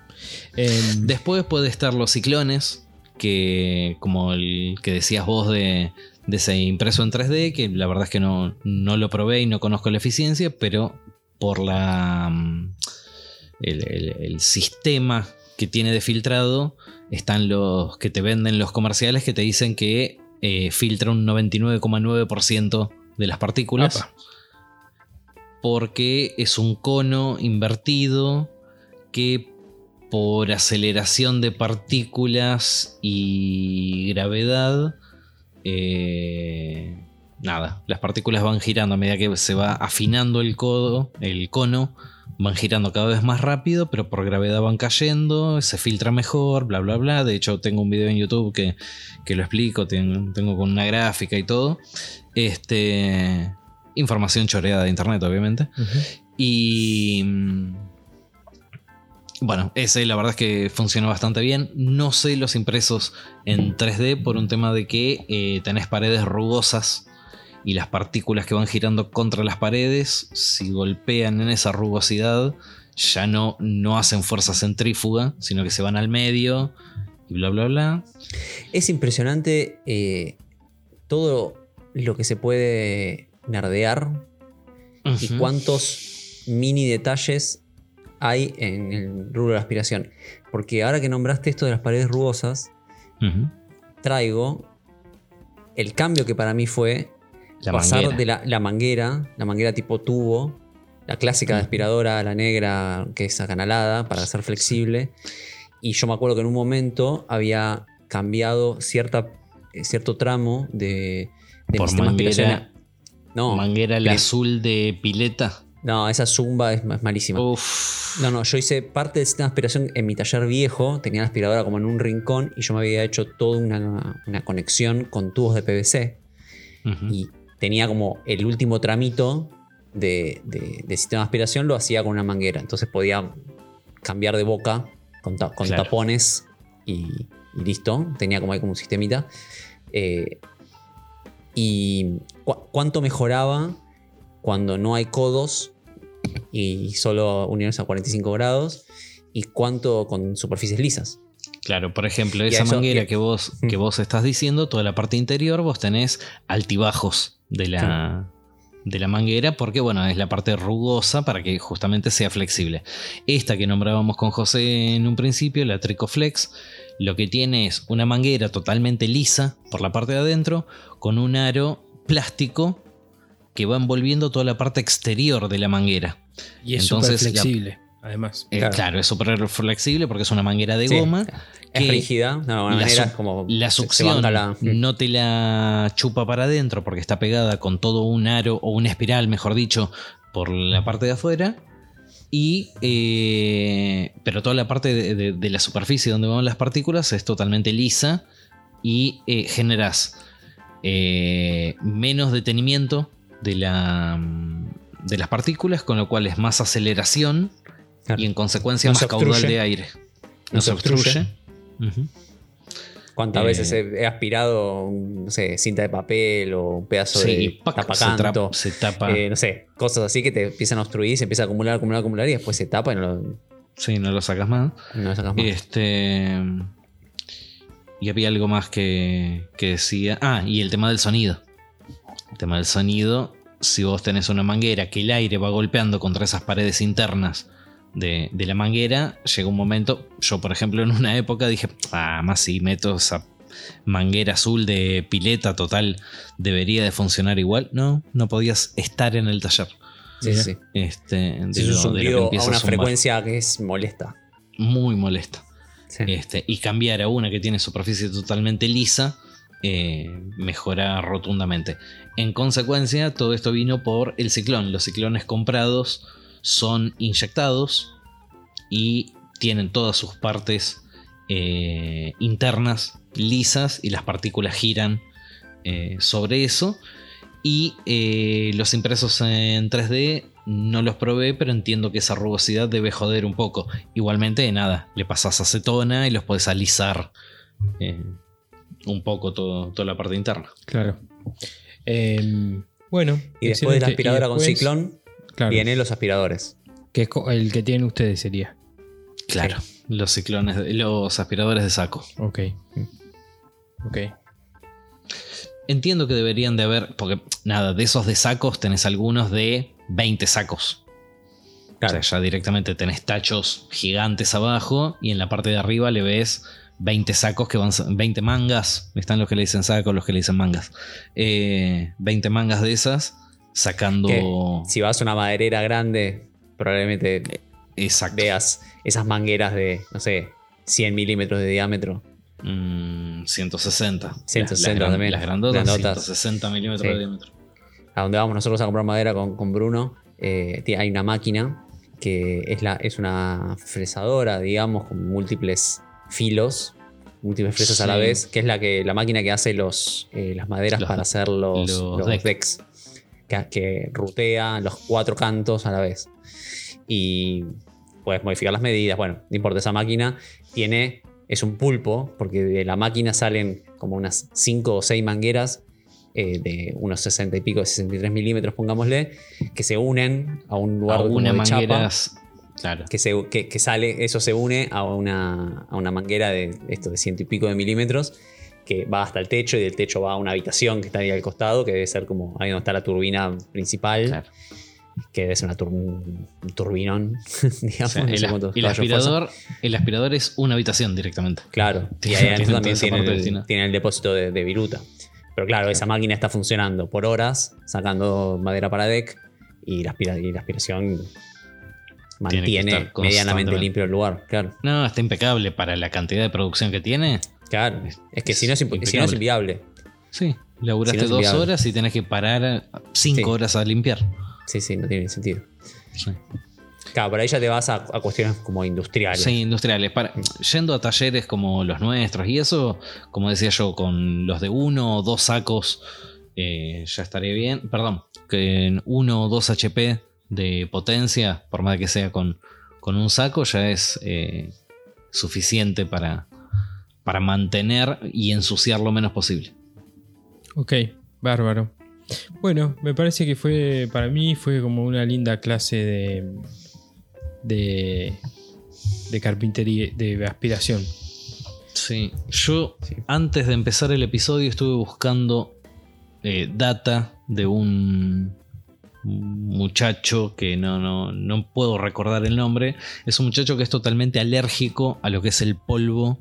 Em, Después puede estar los ciclones, que como el que decías vos de, de ese impreso en 3D, que la verdad es que no, no lo probé y no conozco la eficiencia, pero por la mm, el, el- el sistema que tiene de filtrado, están los que te venden los comerciales que te dicen que eh, filtra un 99,9% de las partículas. Porque es un cono invertido que por aceleración de partículas y gravedad, eh, nada, las partículas van girando a medida que se va afinando el codo, el cono, van girando cada vez más rápido, pero por gravedad van cayendo, se filtra mejor, bla, bla, bla. De hecho, tengo un video en YouTube que, que lo explico, tengo, tengo con una gráfica y todo. Este, información choreada de internet, obviamente. Y. mm, Bueno, ese la verdad es que funciona bastante bien. No sé los impresos en 3D por un tema de que eh, tenés paredes rugosas y las partículas que van girando contra las paredes, si golpean en esa rugosidad, ya no, no hacen fuerza centrífuga, sino que se van al medio y bla, bla, bla. Es impresionante eh, todo lo que se puede nerdear y cuántos mini detalles hay en el rubro de la aspiración. Porque ahora que nombraste esto de las paredes rugosas, traigo el cambio que para mí fue La pasar manguera. de la, la manguera, la manguera tipo tubo, la clásica de aspiradora, la negra que es acanalada para ser flexible. Y yo me acuerdo que en un momento había cambiado cierta, eh, cierto tramo de, de mi sistema manguera-. No, Manguera pri- azul de pileta. no, esa zumba es, es malísima. Uf. No, no, yo hice parte del sistema de aspiración en mi taller viejo, tenía la aspiradora como en un rincón y yo me había hecho toda una, una conexión con tubos de PVC y tenía como el último tramito de, de- de sistema de aspiración lo hacía con una manguera, entonces podía cambiar de boca con, ta- con Claro. tapones y, y listo, tenía como ahí como un sistemita. Eh, y cu- cuánto mejoraba cuando no hay codos y solo uniones a 45 grados y cuánto con superficies lisas. Claro, por ejemplo, esa eso- manguera y- que vos, Mm. que vos estás diciendo, toda la parte interior, vos tenés altibajos de la, de la manguera, porque bueno, es la parte rugosa para que justamente sea flexible. Esta que nombrábamos con José en un principio, la Tricoflex, lo que tiene es una manguera totalmente lisa por la parte de adentro, con un aro plástico que va envolviendo toda la parte exterior de la manguera. Y es súper Entonces, la- flexible, además. Eh, Claro. claro. es súper flexible porque es una manguera de Sí. goma. Es que rígida, de alguna la manera su- es como La se- se succión la- no te la chupa para adentro porque está pegada con todo un aro o una espiral, mejor dicho, por la parte de afuera. Y, eh, pero toda la parte de, de- de la superficie donde van las partículas es totalmente lisa y eh, generas eh, menos detenimiento de, la, de las partículas, con lo cual es más aceleración Claro. y en consecuencia No más se caudal obstruye. de aire. No se obstruye. Ujú. ¿Cuántas Eh, veces he, aspirado, no sé, cinta de papel o un pedazo Sí, de y pac, se, tapacanto? tra- se tapa. eh, no sé, cosas así que te empiezan a obstruir, se empieza a acumular, acumular, acumular y después se tapa y no lo, sí, no lo sacas más. no lo sacas más. Este. Y había algo más que, que decía. Ah, y el tema del sonido. El tema del sonido. Si vos tenés una manguera que el aire va golpeando contra esas paredes internas de, de la manguera, llega un momento. Yo, por ejemplo, en una época dije, ah, más si meto esa manguera azul de pileta total, debería de funcionar igual. No, no podías estar en el taller. sí, sí, sí. Este, de Sí, lo- un de lo que a empieza una frecuencia que es molesta. Muy molesta. Este, y cambiar a una que tiene superficie totalmente lisa eh, mejora rotundamente. En consecuencia, todo esto vino por el ciclón. Los ciclones comprados son inyectados y tienen todas sus partes eh, internas lisas y las partículas giran eh, sobre eso. Y eh, los impresos en 3D no los probé, pero entiendo que esa rugosidad debe joder un poco. Igualmente, nada, le pasas acetona y los puedes alisar un poco toda la parte interna. Claro. Em, bueno. Y después de la aspiradora con ciclón, vienen los aspiradores. Que es el que tienen ustedes sería. Claro. Los ciclones, los aspiradores de saco. Ok. Ok. Entiendo que deberían de haber, porque nada, de esos de sacos tenés algunos de 20 sacos. Claro. O sea, ya directamente tenés tachos gigantes abajo y en la parte de arriba le ves 20 sacos que van, 20 mangas, están los que le dicen sacos, los que le dicen mangas. 20 eh, mangas de esas, sacando... si vas a una maderera grande, probablemente veas esas mangueras de, no sé, 100 milímetros de diámetro. 160. Mm, 160 las, también. Las grandotas, 160 milímetros de diámetro. A donde vamos nosotros a comprar madera con, Bruno, eh, hay una máquina que es, la, es una fresadora, digamos, con múltiples filos, múltiples fresas a la vez, que es la, que, la máquina que hace los, eh, las maderas para hacer los, decks. Que, rutea los cuatro cantos a la vez. Y puedes modificar las medidas. Bueno, no importa, esa máquina tiene. Es un pulpo, porque de la máquina salen como unas 5 o 6 mangueras eh, de unos 60 y pico, 63 milímetros, pongámosle, que se unen a un lugar una manguera Claro. Que, se, que, sale, eso se une a una, a una manguera de esto de ciento y pico de milímetros que va hasta el techo y del techo va a una habitación que está ahí al costado, que debe ser como ahí donde está la turbina principal. Que ser una un turbinón, digamos. el, el aspirador, el aspirador es una habitación directamente. Claro. Y ahí también tiene el, depósito de, viruta. Pero claro, esa máquina está funcionando por horas, sacando madera para deck, y la, y la aspiración mantiene medianamente limpio el lugar, claro. No, está impecable para la cantidad de producción que tiene. Claro, es que si, no es, inviable. Sí, laburaste dos horas y tenés que parar cinco horas a limpiar. Sí, sí, no tiene sentido. Claro, por ahí ya te vas a, cuestiones como industriales. Sí, industriales. Para, yendo a talleres como los nuestros y eso, como decía yo, con los de uno o dos sacos eh, ya estaría bien. Perdón, que en uno o dos HP de potencia, por más que sea con, con un saco, ya es eh, suficiente para, para mantener y ensuciar lo menos posible. Ok, bárbaro. Bueno, me parece que fue, para mí fue como una linda clase de, de, de carpintería, de aspiración. Sí, yo antes de empezar el episodio estuve buscando eh, data de un muchacho que no, no, no puedo recordar el nombre. Es un muchacho que es totalmente alérgico a lo que es el polvo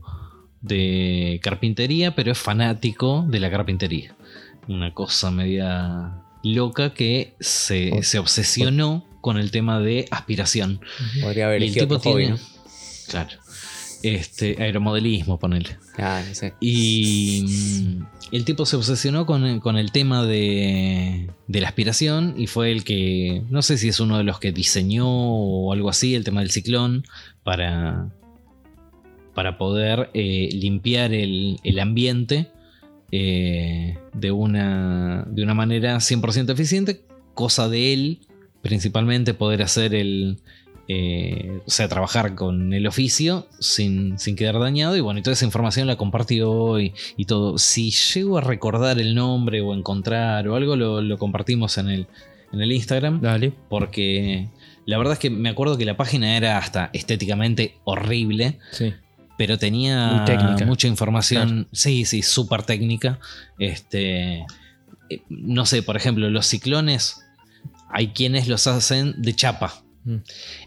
de carpintería, pero es fanático de la carpintería. Una cosa media loca que se, se obsesionó con el tema de aspiración. Podría haber el tipo tiene, Claro. Este, aeromodelismo, ponele. Ah, y mm, el tipo se obsesionó con, el tema de, la aspiración y fue el que, no sé si es uno de los que diseñó o algo así, el tema del ciclón, para, para poder eh, limpiar el, ambiente eh, de, una, de una manera 100% eficiente, cosa de él, principalmente poder hacer el, eh, o sea, trabajar con el oficio sin, sin, quedar dañado. Y bueno, y toda esa información la compartió y, y todo. Si llego a recordar el nombre o encontrar o algo, lo, compartimos en el, en el Instagram. Dale. Porque la verdad es que me acuerdo que la página era hasta estéticamente horrible. Sí. Pero tenía mucha información. Sí, sí, súper técnica. Este. Eh, no sé, por ejemplo, los ciclones. Hay quienes los hacen de chapa. Mm.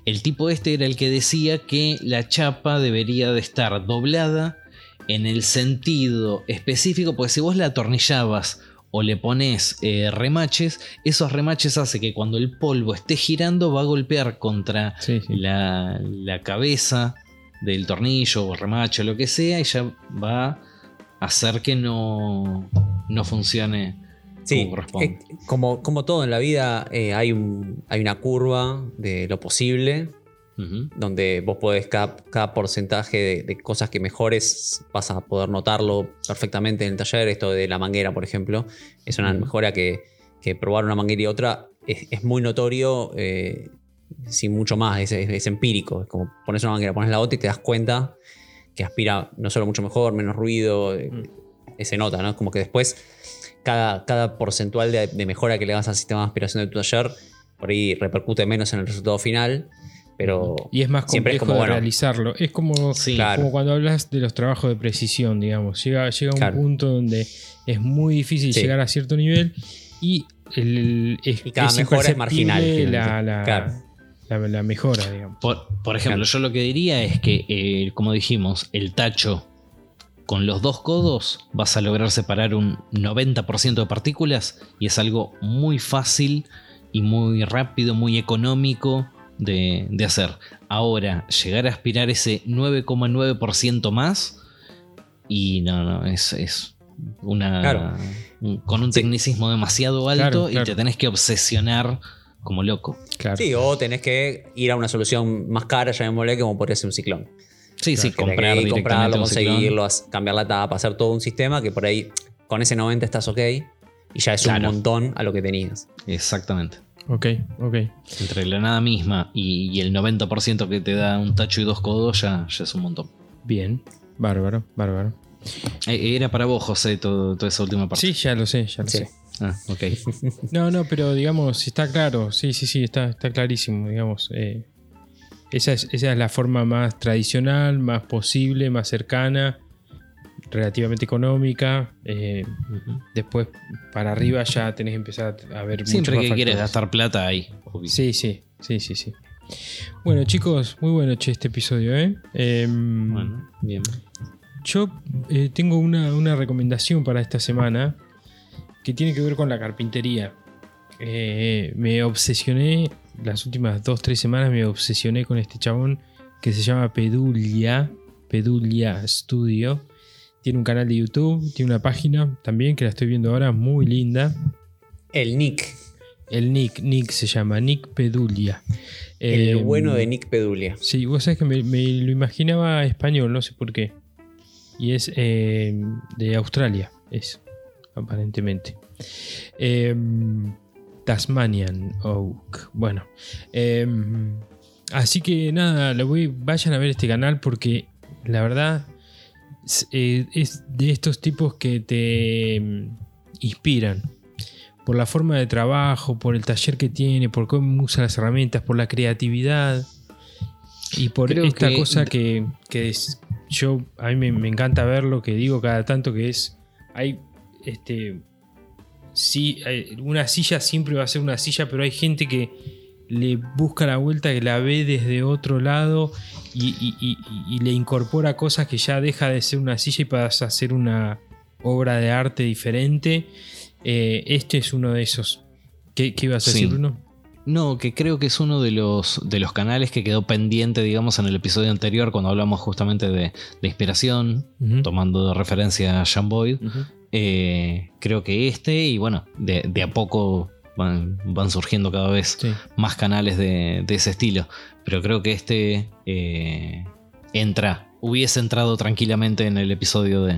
El tipo este era el que decía que la chapa debería de estar doblada en el sentido específico, porque si vos la atornillabas o le pones eh, remaches, esos remaches hace que cuando el polvo esté girando va a golpear contra La, cabeza del tornillo o remache o lo que sea y ya va a hacer que no, no funcione Sí, eh, como, como todo en la vida, eh, hay, un, hay una curva de lo posible donde vos podés cada, cada porcentaje de, de cosas que mejores vas a poder notarlo perfectamente en el taller. Esto de la manguera, por ejemplo, es una mejora que, que probar una manguera y otra es, es muy notorio eh, sin mucho más, es, es- es empírico. Es como pones una manguera, pones la otra y te das cuenta que aspira no solo mucho mejor, menos ruido, eh, eh, se nota, ¿no? Es como que después cada, cada porcentual de, de mejora que le das al sistema de aspiración de tu taller, por ahí repercute menos en el resultado final, pero Y es más complejo es como, de bueno, realizarlo. Es como, Sí, claro. como cuando hablas de los trabajos de precisión, digamos. Llega, llega un Claro. punto donde es muy difícil Sí. llegar a cierto nivel y, el, Y cada es mejora es marginal, La, finalmente. la, Claro. La- la mejora, digamos. Por, por ejemplo, Claro. yo lo que diría es que, eh, como dijimos, el tacho con los dos codos vas a lograr separar un 90% de partículas y es algo muy fácil y muy rápido, muy económico de, de hacer. Ahora, llegar a aspirar ese 9,9% más y no, no, es, es una... Claro. un- con un tecnicismo demasiado alto Claro, y te tenés que obsesionar como loco. Claro. Sí, o tenés que ir a una solución más cara, llamémosle, como podría ser un ciclón. Sí, sí, comprar que comprarlo, un conseguirlo, cambiar la tapa, hacer todo un sistema que por ahí con ese 90 estás ok y ya es Claro. un montón a lo que tenías. Exactamente. Ok, ok. Entre la nada misma y, y el 90% que te da un tacho y dos codos ya, ya es un montón. Bien. Bárbaro, bárbaro. Eh, Era para vos, José, todo- toda esa última parte. Sí, ya lo sé, ya lo Sí. sé. Ah, ok. No, no, pero digamos, está claro, sí, sí, sí, está, está clarísimo, digamos. eh, esa, es, esa es la forma más tradicional, más posible, más cercana, relativamente económica. eh, después, para arriba ya tenés que empezar a ver Siempre que quieres gastar plata ahí. obvio. Sí, sí, sí, sí, sí. Bueno, chicos, muy bueno che, este episodio, ¿eh? Em, Bueno, bien. yo eh, tengo una, una recomendación para esta semana que tiene que ver con la carpintería. Eh, me obsesioné, las últimas dos, tres semanas me obsesioné con este chabón que se llama Pedulia, Pedulia Studio. Tiene un canal de YouTube, tiene una página también que la estoy viendo ahora, muy linda. El Nick, El Nick, Nick se llama, Nick Pedulia. el Eh, bueno de Nick Pedulia. Sí, vos sabés que me, me lo imaginaba español, no sé por qué. Y es eh, de Australia, es, aparentemente. Eh, Tasmanian Oak. Bueno. eh, así que nada, le voy, vayan a ver este canal porque la verdad es, eh, es de estos tipos que te mm, inspiran. Por la forma de trabajo, por el taller que tiene, por cómo usa las herramientas, por la creatividad. Y por Creo esta que- cosa que, que es- yo a mí me, me encanta ver lo que digo cada tanto que es hay este sí hay- una silla siempre va a ser una silla pero hay gente que le busca la vuelta que la ve desde otro lado y, y- y- y- y le incorpora cosas que ya deja de ser una silla y pasa a ser una obra de arte diferente Eh, este es uno de esos ¿qué, qué ibas a Sí. decir Bruno? No, que creo que es uno de los, de los canales que quedó pendiente, digamos, en el episodio anterior, cuando hablamos justamente de, de inspiración, tomando de referencia a Sean Boyd. Eh, creo que este, y bueno, de, de a poco van, van surgiendo cada vez Sí. más canales de, de ese estilo. Pero creo que este eh, entra, hubiese entrado tranquilamente en el episodio de,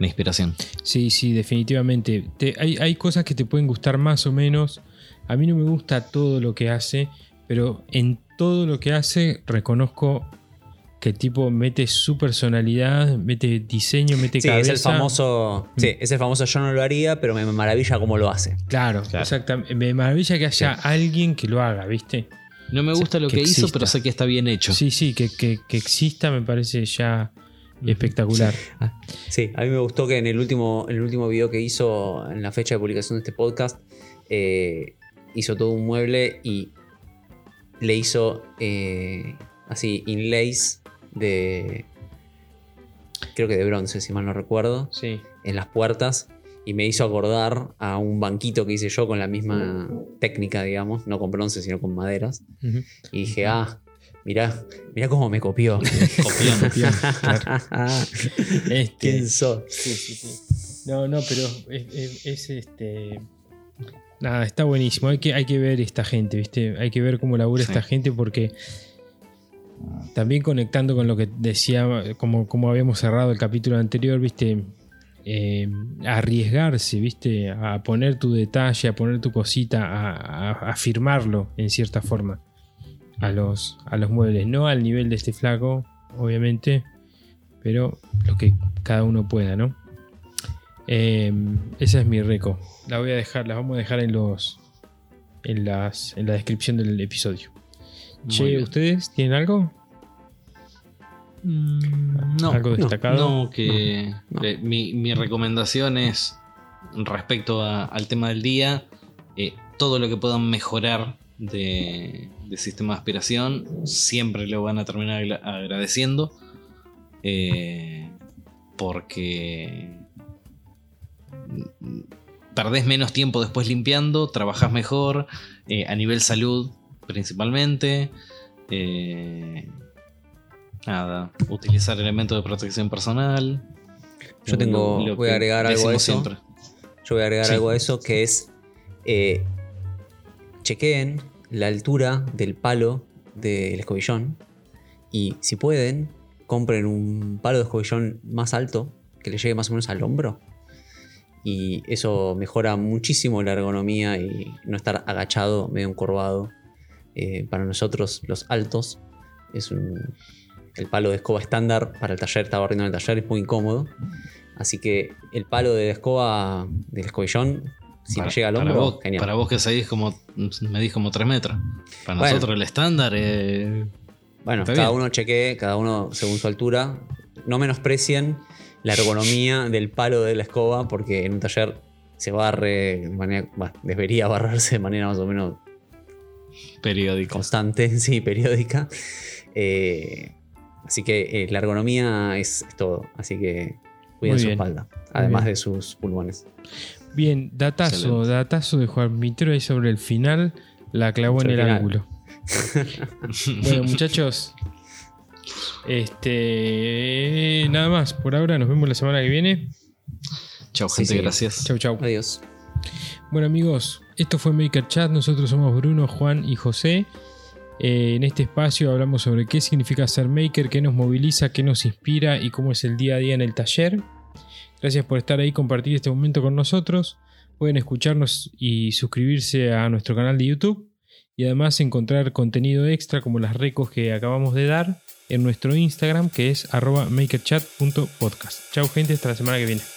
de inspiración. Sí, sí, definitivamente. Te- hay, hay cosas que te pueden gustar más o menos. A mí no me gusta todo lo que hace, pero en todo lo que hace reconozco que el tipo mete su personalidad, mete diseño, mete Sí, cabeza. es el famoso. Sí, es el famoso yo no lo haría, pero me maravilla cómo lo hace. Claro, Claro. exactamente. Me maravilla que haya alguien que lo haga, ¿viste? No me gusta lo que que, hizo, exista. pero sé que está bien hecho. Sí, sí, que, que- que exista me parece ya espectacular. Sí, a mí me gustó que en el último, en el último video que hizo, en la fecha de publicación de este podcast, eh, hizo todo un mueble y le hizo eh, así inlays de. Creo que de bronce, si mal no recuerdo, Sí. en las puertas. Y me hizo acordar a un banquito que hice yo con la misma técnica, digamos, no con bronce, sino con maderas. Y dije, ah, mirá, mirá cómo me copió. Copión, claro. Este, ¿Quién sos? Sí, sí, sí. No, no, pero es, es- es, este. Nada, está buenísimo. Hay que, hay que ver esta gente, ¿viste? Hay que ver cómo labura Sí. esta gente porque También conectando con lo que decía, como, como habíamos cerrado el capítulo anterior, viste, eh, arriesgarse, viste, a poner tu detalle, a poner tu cosita, a, a- a firmarlo en cierta forma a los, a los muebles. No al nivel de este flaco, obviamente, pero lo que cada uno pueda, ¿no? Eh, esa es mi reco. La voy a dejar, la vamos a dejar en los en las en la descripción del episodio. Che, bien. ¿ustedes tienen algo? Mm, No, ¿Algo no, destacado? No, que No, no. eh, mi, mi recomendación es respecto a- al tema del día, eh, todo lo que puedan mejorar de, de sistema de aspiración, siempre lo van a terminar agra- agradeciendo. eh, porque perdés menos tiempo después limpiando, trabajás mejor, eh, a nivel salud principalmente. eh, nada, utilizar elementos de protección personal. Yo tengo- voy a agregar algo a eso. siempre. Yo voy a agregar Sí. algo a eso que es. eh, chequeen la altura del palo del escobillón. Y si pueden, compren un palo de escobillón más alto que le llegue más o menos al hombro. Y eso mejora muchísimo la ergonomía y no estar agachado, medio encorvado. Eh, para nosotros, los altos, es un. El palo de escoba estándar para el taller, estaba barriendo en el taller, es muy incómodo. Así que el palo de la escoba del escobillón, si para, le llega al para hombro, vos, genial. para vos que seguís como, medís como 3 metros. Para Bueno. nosotros el estándar es... Bueno, cada bien. uno chequee, cada uno según su altura. No menosprecien la ergonomía del palo de la escoba, porque en un taller se barre de manera. bueno, debería barrerse de manera más o menos periódico. constante, sí, periódica. Eh, así que eh, la ergonomía es, es todo. Así que cuiden su espalda, además de sus pulmones. Bien, datazo, Excelente. datazo de Juan Mitro ahí sobre el final. La clavó en el ángulo. bueno, muchachos. Este. Nada más. Por ahora nos vemos la semana que viene. Chau, Sí, gente, sí. gracias. Chau, chau. Adiós. Bueno amigos, esto fue Maker Chat, nosotros somos Bruno, Juan y José. Eh, en este espacio hablamos sobre qué significa ser maker, qué nos moviliza, qué nos inspira y cómo es el día a día en el taller. Gracias por estar ahí, compartir este momento con nosotros. Pueden escucharnos y suscribirse a nuestro canal de YouTube y además encontrar contenido extra como las recos que acabamos de dar en nuestro Instagram que es arroba makerchat.podcast. Chau gente, hasta la semana que viene.